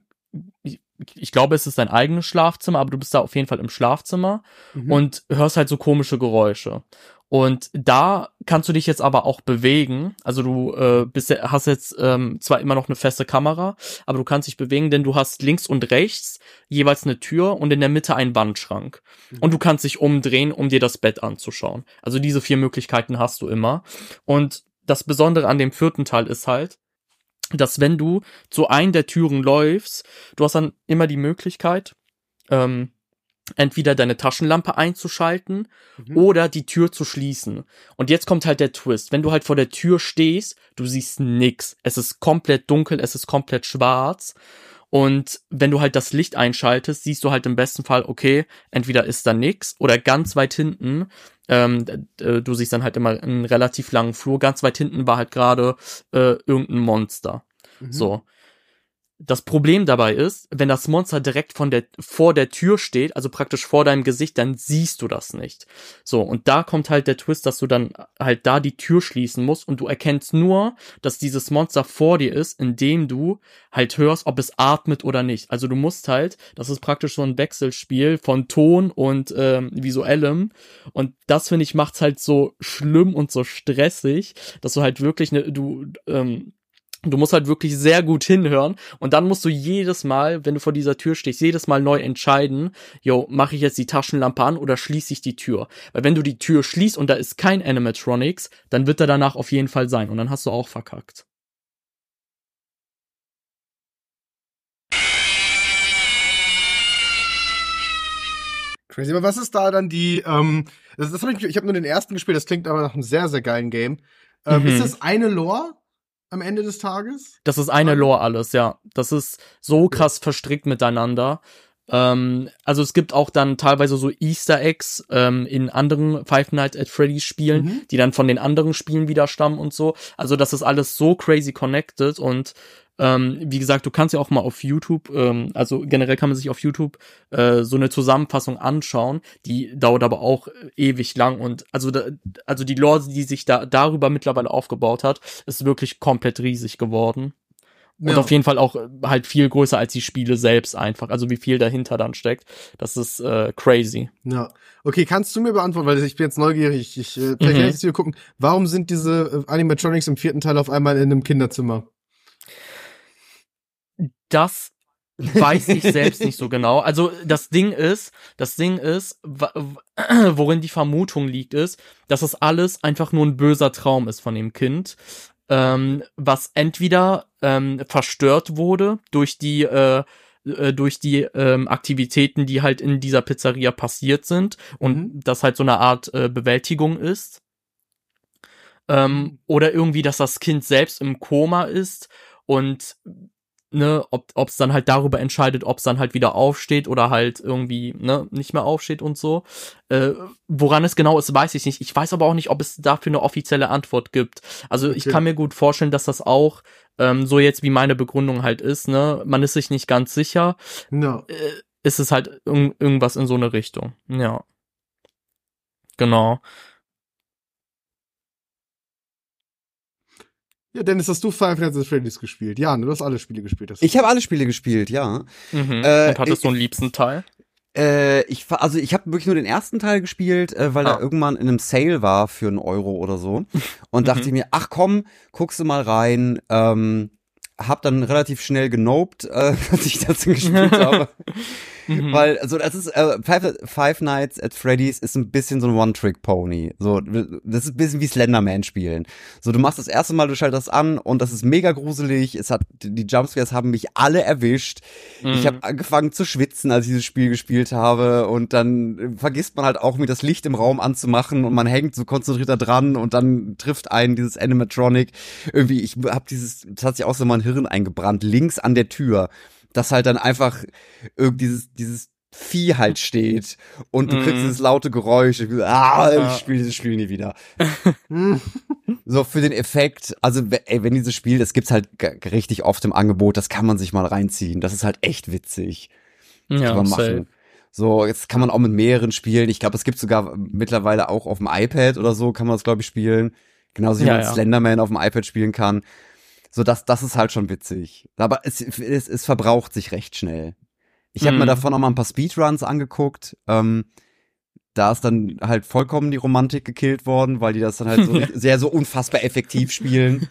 ich glaube, es ist dein eigenes Schlafzimmer, aber du bist da auf jeden Fall im Schlafzimmer mhm. und hörst halt so komische Geräusche. Und da kannst du dich jetzt aber auch bewegen. Also du äh, bist, hast jetzt ähm, zwar immer noch eine feste Kamera, aber du kannst dich bewegen, denn du hast links und rechts jeweils eine Tür und in der Mitte einen Wandschrank. Mhm. Und du kannst dich umdrehen, um dir das Bett anzuschauen. Also diese vier Möglichkeiten hast du immer. Und das Besondere an dem vierten Teil ist halt, dass wenn du zu einem der Türen läufst, du hast dann immer die Möglichkeit, ähm, entweder deine Taschenlampe einzuschalten mhm. oder die Tür zu schließen. Und jetzt kommt halt der Twist. Wenn du halt vor der Tür stehst, du siehst nix. Es ist komplett dunkel, es ist komplett schwarz. Und wenn du halt das Licht einschaltest, siehst du halt im besten Fall, okay, entweder ist da nix oder ganz weit hinten, ähm, du siehst dann halt immer einen relativ langen Flur, ganz weit hinten war halt gerade äh, irgendein Monster. Mhm. So. Das Problem dabei ist, wenn das Monster direkt von der, vor der Tür steht, also praktisch vor deinem Gesicht, dann siehst du das nicht. So, und da kommt halt der Twist, dass du dann halt da die Tür schließen musst und du erkennst nur, dass dieses Monster vor dir ist, indem du halt hörst, ob es atmet oder nicht. Also du musst halt, das ist praktisch so ein Wechselspiel von Ton und ähm, visuellem und das finde ich macht's halt so schlimm und so stressig, dass du halt wirklich ne, du ähm, Du musst halt wirklich sehr gut hinhören und dann musst du jedes Mal, wenn du vor dieser Tür stehst, jedes Mal neu entscheiden, yo, mache ich jetzt die Taschenlampe an oder schließe ich die Tür? Weil wenn du die Tür schließt und da ist kein Animatronics, dann wird er danach auf jeden Fall sein und dann hast du auch verkackt. Crazy, aber was ist da dann die, ähm, das, das hab ich, ich habe nur den ersten gespielt, das klingt aber nach einem sehr, sehr geilen Game. Ähm, mhm. Ist das eine Lore? Am Ende des Tages. Das ist eine Lore alles, ja. Das ist so krass verstrickt miteinander. Ähm, also es gibt auch dann teilweise so Easter Eggs ähm, in anderen Five Nights at Freddy's Spielen, mhm. die dann von den anderen Spielen wieder stammen und so. Also das ist alles so crazy connected und ähm, wie gesagt, du kannst ja auch mal auf YouTube, ähm, also generell kann man sich auf YouTube äh, so eine Zusammenfassung anschauen, die dauert aber auch äh, ewig lang und also da, also die Lore, die sich da darüber mittlerweile aufgebaut hat, ist wirklich komplett riesig geworden. Und ja. auf jeden Fall auch äh, halt viel größer als die Spiele selbst einfach. Also wie viel dahinter dann steckt. Das ist äh, crazy. Ja. Okay, kannst du mir beantworten, weil ich bin jetzt neugierig. Ich äh, vielleicht mhm. jetzt wieder gucken. Warum sind diese äh, Animatronics im vierten Teil auf einmal in einem Kinderzimmer? Das weiß ich selbst nicht so genau. Also das Ding ist, das Ding ist, worin die Vermutung liegt, ist, dass das alles einfach nur ein böser Traum ist von dem Kind, ähm, was entweder ähm, verstört wurde durch die äh, äh, durch die ähm, Aktivitäten, die halt in dieser Pizzeria passiert sind und mhm. das halt so eine Art äh, Bewältigung ist. Ähm, oder irgendwie, dass das Kind selbst im Koma ist und ne, ob es dann halt darüber entscheidet, ob es dann halt wieder aufsteht oder halt irgendwie ne, nicht mehr aufsteht und so. Äh, woran es genau ist, weiß ich nicht. Ich weiß aber auch nicht, ob es dafür eine offizielle Antwort gibt. Also okay. ich kann mir gut vorstellen, dass das auch ähm, so jetzt wie meine Begründung halt ist, ne, man ist sich nicht ganz sicher. No. Äh, ist es halt irg irgendwas in so eine Richtung. Ja. Genau. Ja, Dennis, hast du Five Nights at Freddy's gespielt? Ja, du hast alle Spiele gespielt. Hast ich habe alle Spiele gespielt, ja. Mhm. Äh, Und hattest du einen liebsten Teil? Äh, ich also ich habe wirklich nur den ersten Teil gespielt, äh, weil ah. er irgendwann in einem Sale war für einen Euro oder so. Und dachte mhm. ich mir, ach komm, guckst du mal rein. Ähm, hab dann relativ schnell genoped, äh, als ich das gespielt habe. Mhm. Weil, also das ist, äh, Five, Five Nights at Freddy's ist ein bisschen so ein One-Trick-Pony. So, das ist ein bisschen wie Slenderman spielen. So, du machst das erste Mal, du schaltest das an und das ist mega gruselig. Es hat, die Jumpscares haben mich alle erwischt. Mhm. Ich habe angefangen zu schwitzen, als ich dieses Spiel gespielt habe und dann vergisst man halt auch, mir das Licht im Raum anzumachen und man hängt so konzentriert da dran und dann trifft einen dieses Animatronic. Irgendwie, ich hab dieses, das hat sich auch so mein Hirn eingebrannt, links an der Tür dass halt dann einfach dieses, dieses Vieh halt steht und du Mhm. kriegst dieses laute Geräusch. Ich, ah, Ja. ich spiele dieses Spiel nie wieder. so für den Effekt, also ey, wenn dieses Spiel, das gibt's halt richtig oft im Angebot, das kann man sich mal reinziehen. Das ist halt echt witzig. kann Ja, man safe. machen. So, jetzt kann man auch mit mehreren spielen. Ich glaube, es gibt sogar mittlerweile auch auf dem iPad oder so, kann man das, glaube ich, spielen. Genauso wie Ja, man ja. Slenderman auf dem iPad spielen kann. So, das, das ist halt schon witzig. Aber es, es, es verbraucht sich recht schnell. Ich habe mir Mhm. davon auch mal ein paar Speedruns angeguckt. Ähm, da ist dann halt vollkommen die Romantik gekillt worden, weil die das dann halt so sehr so unfassbar effektiv spielen.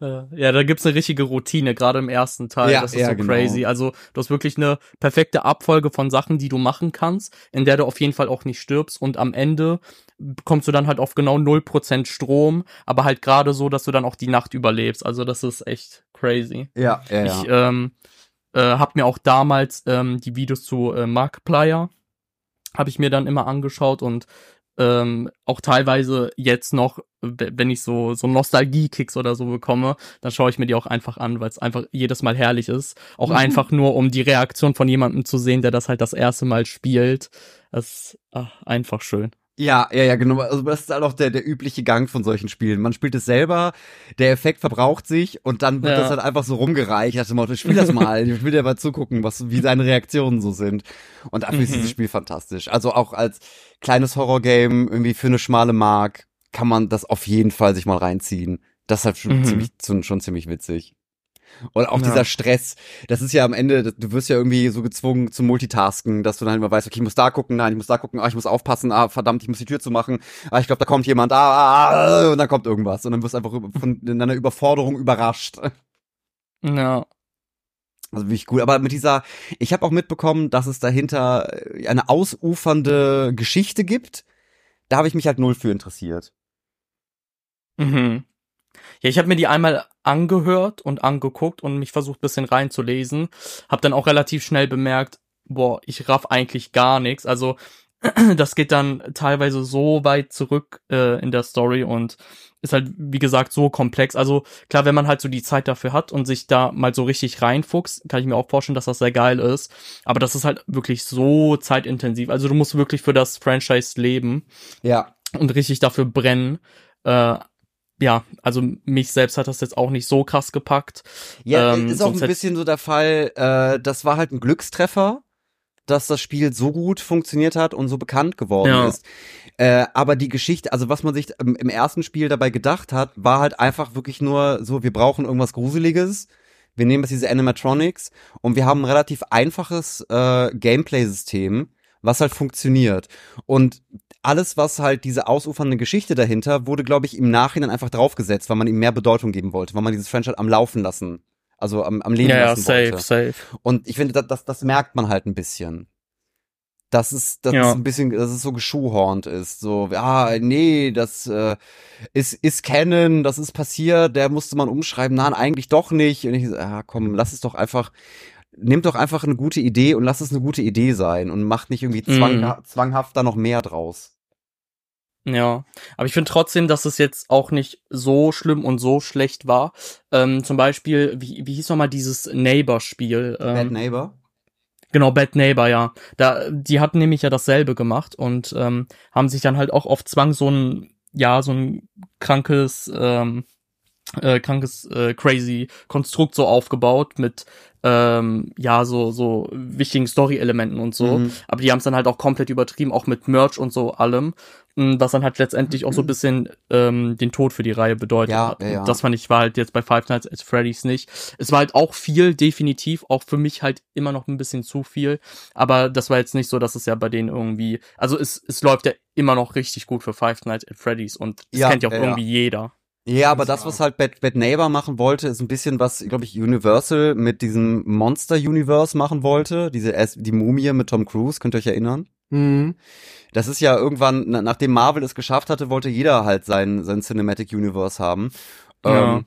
Ja, da gibt's eine richtige Routine, gerade im ersten Teil. Ja, das ist ja, so genau. crazy. Also, du hast wirklich eine perfekte Abfolge von Sachen, die du machen kannst, in der du auf jeden Fall auch nicht stirbst und am Ende kommst du dann halt auf genau 0% Strom, aber halt gerade so, dass du dann auch die Nacht überlebst. Also, das ist echt crazy. Ja, ja, ja. Ich ähm, äh, habe mir auch damals ähm, die Videos zu äh, Markiplier habe ich mir dann immer angeschaut und ähm, auch teilweise jetzt noch, wenn ich so so Nostalgie-Kicks oder so bekomme, dann schaue ich mir die auch einfach an, weil es einfach jedes Mal herrlich ist. Auch Mhm. einfach nur, um die Reaktion von jemandem zu sehen, der das halt das erste Mal spielt. Das ist ach, einfach schön. Ja, ja, ja, genau. Also das ist halt auch der, der übliche Gang von solchen Spielen. Man spielt es selber, der Effekt verbraucht sich und dann wird Ja. das halt einfach so rumgereicht. Also, Motto, spiel das mal, ich will dir mal zugucken, was, wie seine Reaktionen so sind. Und dafür ist Mhm. dieses Spiel fantastisch. Also auch als kleines Horrorgame, irgendwie für eine schmale Mark, kann man das auf jeden Fall sich mal reinziehen. Das ist halt schon Mhm. ziemlich, schon, schon ziemlich witzig. Und auch Ja. dieser Stress, das ist ja am Ende, du wirst ja irgendwie so gezwungen zum Multitasken, dass du dann halt immer weißt, okay, ich muss da gucken, nein, ich muss da gucken, ah, ich muss aufpassen, ah, verdammt, ich muss die Tür zumachen, ah, ich glaube, da kommt jemand, ah, ah, ah, und dann kommt irgendwas. Und dann wirst du einfach von in einer Überforderung überrascht. Ja. Also wirklich gut. Aber mit dieser, ich habe auch mitbekommen, dass es dahinter äh, eine ausufernde Geschichte gibt. Da habe ich mich halt null für interessiert. Mhm. Ja, ich habe mir die einmal angehört und angeguckt und mich versucht bisschen reinzulesen. Hab dann auch relativ schnell bemerkt, boah, ich raff eigentlich gar nichts. Also das geht dann teilweise so weit zurück äh, in der Story und ist halt, wie gesagt, so komplex. Also klar, wenn man halt so die Zeit dafür hat und sich da mal so richtig reinfuchst, kann ich mir auch vorstellen, dass das sehr geil ist. Aber das ist halt wirklich so zeitintensiv. Also du musst wirklich für das Franchise leben Ja. und richtig dafür brennen. Äh, ja, also mich selbst hat das jetzt auch nicht so krass gepackt. Ja, Ähm, ist auch ein bisschen so der Fall, äh, das war halt ein Glückstreffer, dass das Spiel so gut funktioniert hat und so bekannt geworden Ja. ist. Äh, aber die Geschichte, also was man sich im, im ersten Spiel dabei gedacht hat, war halt einfach wirklich nur so, wir brauchen irgendwas Gruseliges. Wir nehmen jetzt diese Animatronics und wir haben ein relativ einfaches äh, Gameplay-System, was halt funktioniert. Und alles, was halt diese ausufernde Geschichte dahinter, wurde, glaube ich, im Nachhinein einfach draufgesetzt, weil man ihm mehr Bedeutung geben wollte, weil man dieses Franchise am Laufen lassen, also am, am Leben Ja, lassen safe, wollte. safe. Und ich finde, das, das, das merkt man halt ein bisschen. Das ist, das Ja. ist ein bisschen, dass es so geschuhhornt ist. So, ja, nee, das äh, ist, ist Canon, das ist passiert, der musste man umschreiben, nein, eigentlich doch nicht. Und ich ja, komm, lass es doch einfach, nimm doch einfach eine gute Idee und lass es eine gute Idee sein und macht nicht irgendwie zwang, Mhm. zwanghaft da noch mehr draus. Ja, aber ich finde trotzdem, dass es jetzt auch nicht so schlimm und so schlecht war. Ähm, zum Beispiel, wie, wie hieß nochmal dieses Neighbor-Spiel? Bad Ähm, Neighbor? Genau, Bad Neighbor, ja. Da, die hatten nämlich ja dasselbe gemacht und ähm, haben sich dann halt auch auf Zwang so ein, ja, so ein krankes, ähm, äh, krankes, äh, crazy Konstrukt so aufgebaut mit, ähm, ja, so, so wichtigen Story-Elementen und so. Mhm. Aber die haben es dann halt auch komplett übertrieben, auch mit Merch und so allem, mh, was dann halt letztendlich auch so ein bisschen ähm, den Tod für die Reihe bedeutet Ja, hat. ja, das fand ich war halt jetzt bei Five Nights at Freddy's nicht. Es war halt auch viel, definitiv, auch für mich halt immer noch ein bisschen zu viel. Aber das war jetzt nicht so, dass es ja bei denen irgendwie, also es, es läuft ja immer noch richtig gut für Five Nights at Freddy's und das Ja, kennt ja auch irgendwie jeder. Ja, aber das, was halt Bad, Bad Neighbor machen wollte, ist ein bisschen was, glaube ich, Universal mit diesem Monster Universe machen wollte. Diese die Mumie mit Tom Cruise, könnt ihr euch erinnern? Mhm. Das ist ja irgendwann, na- nachdem Marvel es geschafft hatte, wollte jeder halt sein, sein Cinematic Universe haben. Ja. Ähm,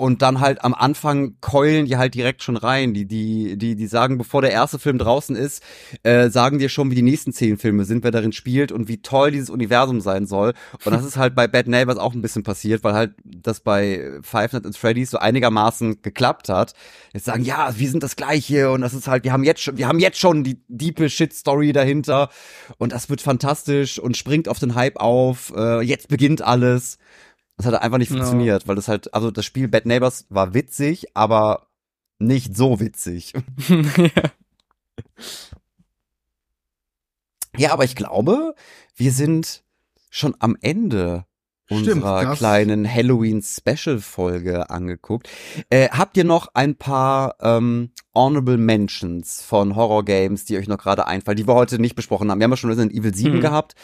und dann halt am Anfang keulen die halt direkt schon rein. Die, die, die, die sagen, bevor der erste Film draußen ist, äh, sagen dir schon, wie die nächsten zehn Filme sind, wer darin spielt und wie toll dieses Universum sein soll. Und das ist halt bei Bad Neighbors auch ein bisschen passiert, weil halt das bei Five Nights at Freddy's so einigermaßen geklappt hat. Jetzt sagen, ja, wir sind das Gleiche und das ist halt, wir haben jetzt schon, wir haben jetzt schon die diepe Shit-Story dahinter und das wird fantastisch und springt auf den Hype auf. Äh, jetzt beginnt alles. Das hat einfach nicht funktioniert, no. weil das halt, also das Spiel Bad Neighbors war witzig, aber nicht so witzig. ja. ja, aber ich glaube, wir sind schon am Ende Stimmt, unserer das. kleinen Halloween-Special-Folge angeguckt. Äh, habt ihr noch ein paar ähm, Honorable Mentions von Horror-Games, die euch noch gerade einfallen, die wir heute nicht besprochen haben? Wir haben ja schon Resident Evil 7 mhm. gehabt.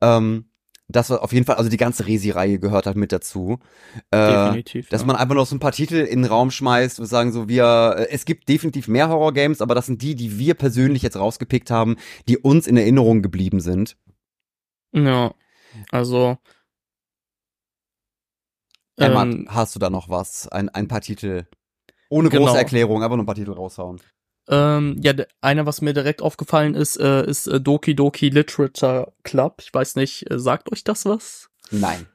Ähm, das war auf jeden Fall, also die ganze Resi-Reihe gehört halt mit dazu. Äh, definitiv. Dass ja. man einfach noch so ein paar Titel in den Raum schmeißt und sagen so, wir, äh, es gibt definitiv mehr Horror-Games, aber das sind die, die wir persönlich jetzt rausgepickt haben, die uns in Erinnerung geblieben sind. Ja, also. Emma, ähm, hast du da noch was? Ein, ein paar Titel. Ohne große genau. Erklärung, aber nur ein paar Titel raushauen. Ähm, ja, einer, was mir direkt aufgefallen ist, äh, ist äh, Doki Doki Literature Club. Ich weiß nicht, äh, sagt euch das was? Nein.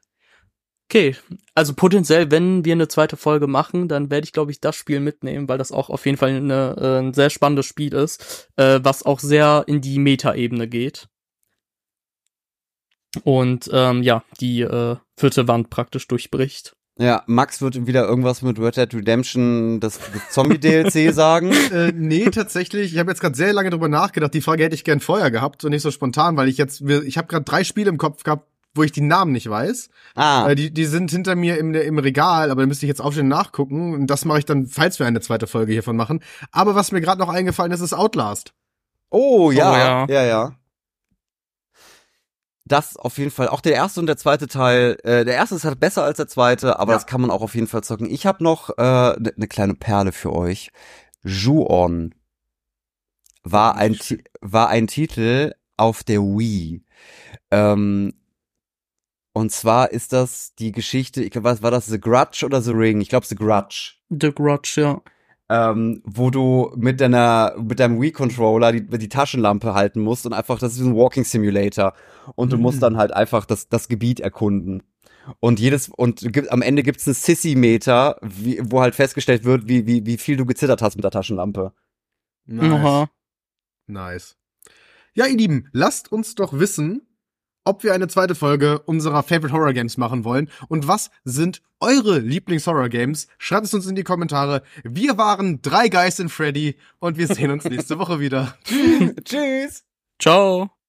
Okay, also potenziell, wenn wir eine zweite Folge machen, dann werde ich, glaube ich, das Spiel mitnehmen, weil das auch auf jeden Fall eine, äh, ein sehr spannendes Spiel ist, äh, was auch sehr in die Meta-Ebene geht. Und ähm, ja, die äh, vierte Wand praktisch durchbricht. Ja, Max wird wieder irgendwas mit Red Dead Redemption, das, das Zombie-DLC sagen. Äh, nee, tatsächlich. Ich habe jetzt gerade sehr lange drüber nachgedacht. Die Frage hätte ich gern vorher gehabt und nicht so spontan, weil ich jetzt, ich habe gerade drei Spiele im Kopf gehabt, wo ich die Namen nicht weiß. Ah. Äh, die, die sind hinter mir im, im Regal, aber da müsste ich jetzt aufstehen nachgucken. Und das mache ich dann, falls wir eine zweite Folge hiervon machen. Aber was mir gerade noch eingefallen ist, ist Outlast. Oh ja, oh, ja, ja, ja das auf jeden Fall. Auch der erste und der zweite Teil. Äh, der erste ist halt besser als der zweite, aber ja. das kann man auch auf jeden Fall zocken. Ich habe noch eine äh, ne kleine Perle für euch. Ju-On war ein war ein Titel auf der Wii. Ähm, und zwar ist das die Geschichte, ich glaube, was war das, The Grudge oder The Ring? Ich glaube, The Grudge. The Grudge, ja ähm, wo du mit deiner mit deinem Wii-Controller die, die Taschenlampe halten musst und einfach, das ist ein Walking Simulator. Und du mhm. musst dann halt einfach das, das Gebiet erkunden. Und jedes, und am Ende gibt's einen Sissy-Meter, wo halt festgestellt wird, wie, wie, wie viel du gezittert hast mit der Taschenlampe. Nice. Aha. Nice. Ja, ihr Lieben, lasst uns doch wissen, ob wir eine zweite Folge unserer Favorite Horror Games machen wollen und was sind eure Lieblings-Horror Games? Schreibt es uns in die Kommentare. Wir waren drei Guys in Freddy und wir sehen uns nächste Woche wieder. Tschüss. Ciao.